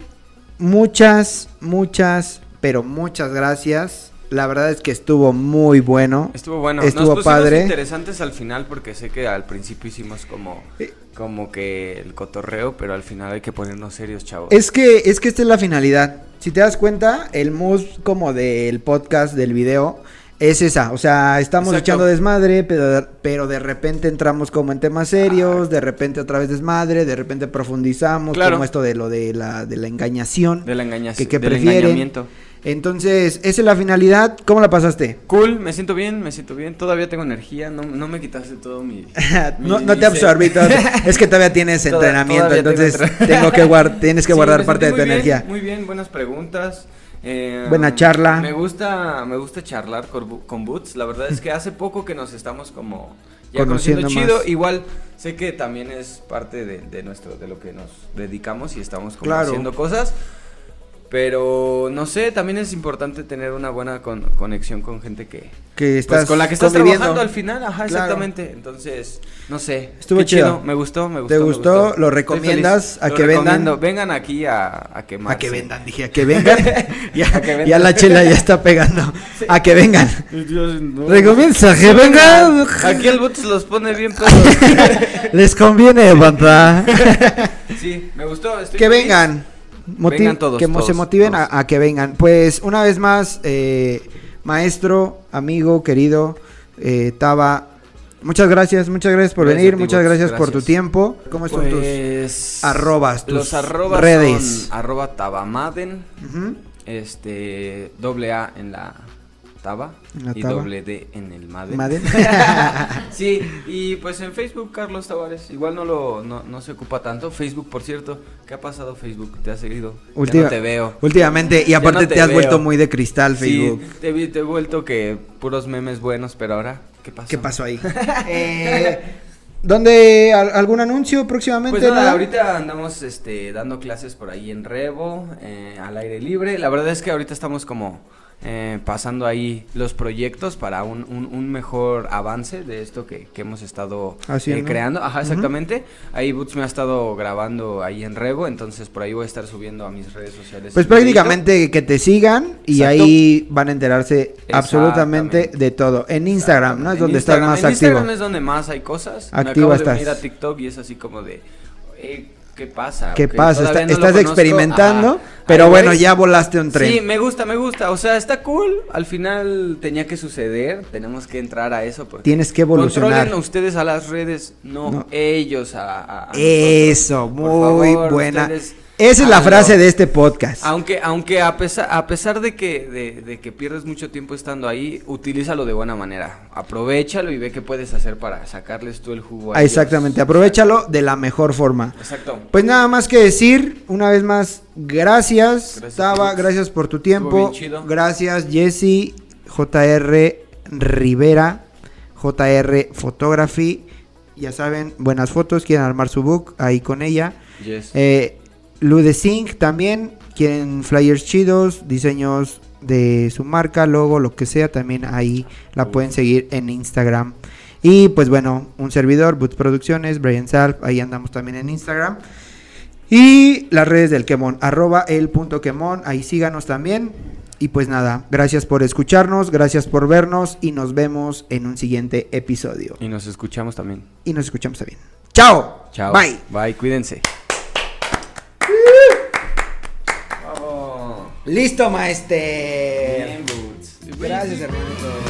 muchas, muchas, pero muchas gracias. La verdad es que estuvo muy bueno. Estuvo bueno. Estuvo Nos padre. interesantes al final porque sé que al principio hicimos como, Eh. como que el cotorreo, pero al final hay que ponernos serios, chavos. Es que, es que esta es la finalidad. Si te das cuenta, el mood como del podcast, del video, es esa. O sea, estamos Exacto. echando desmadre, pero, pero de repente entramos como en temas serios, de repente otra vez desmadre, de repente profundizamos, Claro. como esto de lo de la, de la engañación. De la engañación. que, que del prefieren. engañamiento. Entonces, esa es la finalidad. ¿Cómo la pasaste? Cool, me siento bien, me siento bien. Todavía tengo energía, no, no me quitaste todo mi. no, mi- no te absorbí todo. Es que todavía tienes Toda- entrenamiento, todavía entonces tengo que guardar, tienes que Sí, guardar parte de tu bien, energía. Muy bien, buenas preguntas. Eh, Buena charla. Me gusta, me gusta charlar con, Boots. La verdad es que hace poco que nos estamos como ya Conociendo conociendo, chido. más. Igual sé que también es parte de, de nuestro, de lo que nos dedicamos y estamos como Claro. haciendo cosas. Pero no sé, también es importante tener una buena con- conexión con gente que Que estás pues, con la que estás trabajando al final, ajá, Claro. exactamente. Entonces, no sé, Estuvo qué chido. me gustó, me gustó. ¿Te me gustó? ¿Lo recomiendas a Lo que vendan? Vengan aquí a, a quemarse. A que vendan, dije, a que vengan. ya, A que vendan. ya la chela ya está pegando. A que vengan. Dios, no. Recomienza que vengan. Aquí el Boots los pone bien todos. Les conviene, banda. sí, me gustó. estoy que feliz. vengan. Todos, que mo- se todos, motiven todos. A, a que vengan. Pues una vez más, eh, maestro, amigo, querido, eh, Taba, muchas gracias, muchas gracias por Gracias venir, ti, muchas gracias, por tu tiempo. ¿Cómo son Pues, arrobas, tus los arrobas redes? son arroba tabamaden, tus... Este, doble A en la taba la y taba. doble D en el maden. Madden. Sí, y pues en Facebook, Carlos Tavares, igual no lo, no, no se ocupa tanto. Facebook, por cierto, ¿qué ha pasado Facebook? ¿Te has seguido? Ya Última- no te veo. Últimamente, y aparte no te, te has veo. vuelto muy de cristal, Facebook. Sí, te, he vuelto que puros memes buenos, pero ahora, ¿qué pasó? ¿Qué pasó ahí? Eh, ¿Dónde? al- ¿Algún anuncio próximamente? Pues nada, nada? ahorita andamos este, dando clases por ahí en Revo, eh, al aire libre. La verdad es que ahorita estamos como eh, pasando ahí los proyectos para un, un- un mejor avance de esto que, que hemos estado eh, creando. Ajá, exactamente. Ahí Boots me ha estado grabando ahí en Revo, entonces por ahí voy a estar subiendo a mis redes sociales. Pues prácticamente que te sigan y Exacto. ahí van a enterarse absolutamente de todo. En Instagram, ¿no? Es En donde estás más en activo. Instagram es donde más hay cosas. me Activo acabo estás. de venir a TikTok y es así como de, eh, ¿qué pasa? ¿Qué pasa? Está- no estás experimentando, Ajá. pero bueno, ya volaste un tren. Sí, me gusta, me gusta. O sea, está cool. Al final tenía que suceder. Tenemos que entrar a eso. Porque Tienes que evolucionar. Controlen ustedes a las redes, no, No. ellos a, a- a Eso, nosotros. Muy favor, buena. ustedes Esa es la frase de este podcast. Aunque, aunque a pesar, a pesar de que, de, de que pierdes mucho tiempo estando ahí, utilízalo de buena manera. Aprovechalo y ve qué puedes hacer para sacarles tú el jugo. a Ah, Exactamente, ellos. aprovechalo de la mejor forma. Exacto. Pues nada más que decir, una vez más, gracias, Gracias, Taba, gracias por tu tiempo. bien chido. Gracias, Jesse, JR, Rivera, JR Photography. Ya saben, buenas fotos, quieren armar su book ahí con ella. Yes. Eh, Ludesync también, quieren flyers chidos, diseños de su marca, logo, lo que sea, también ahí la pueden seguir en Instagram. Y pues bueno, un servidor, Boots Producciones, Brian Salf, ahí andamos también en Instagram. Y las redes del Quemón, arroba el punto Quemón, ahí síganos también. Y pues nada, gracias por escucharnos, gracias por vernos y nos vemos en un siguiente episodio. Y nos escuchamos también. Y nos escuchamos también. ¡Chao! Chao. Bye. Bye, cuídense. Listo, maestre. Bien, Boots. Gracias, hermanito.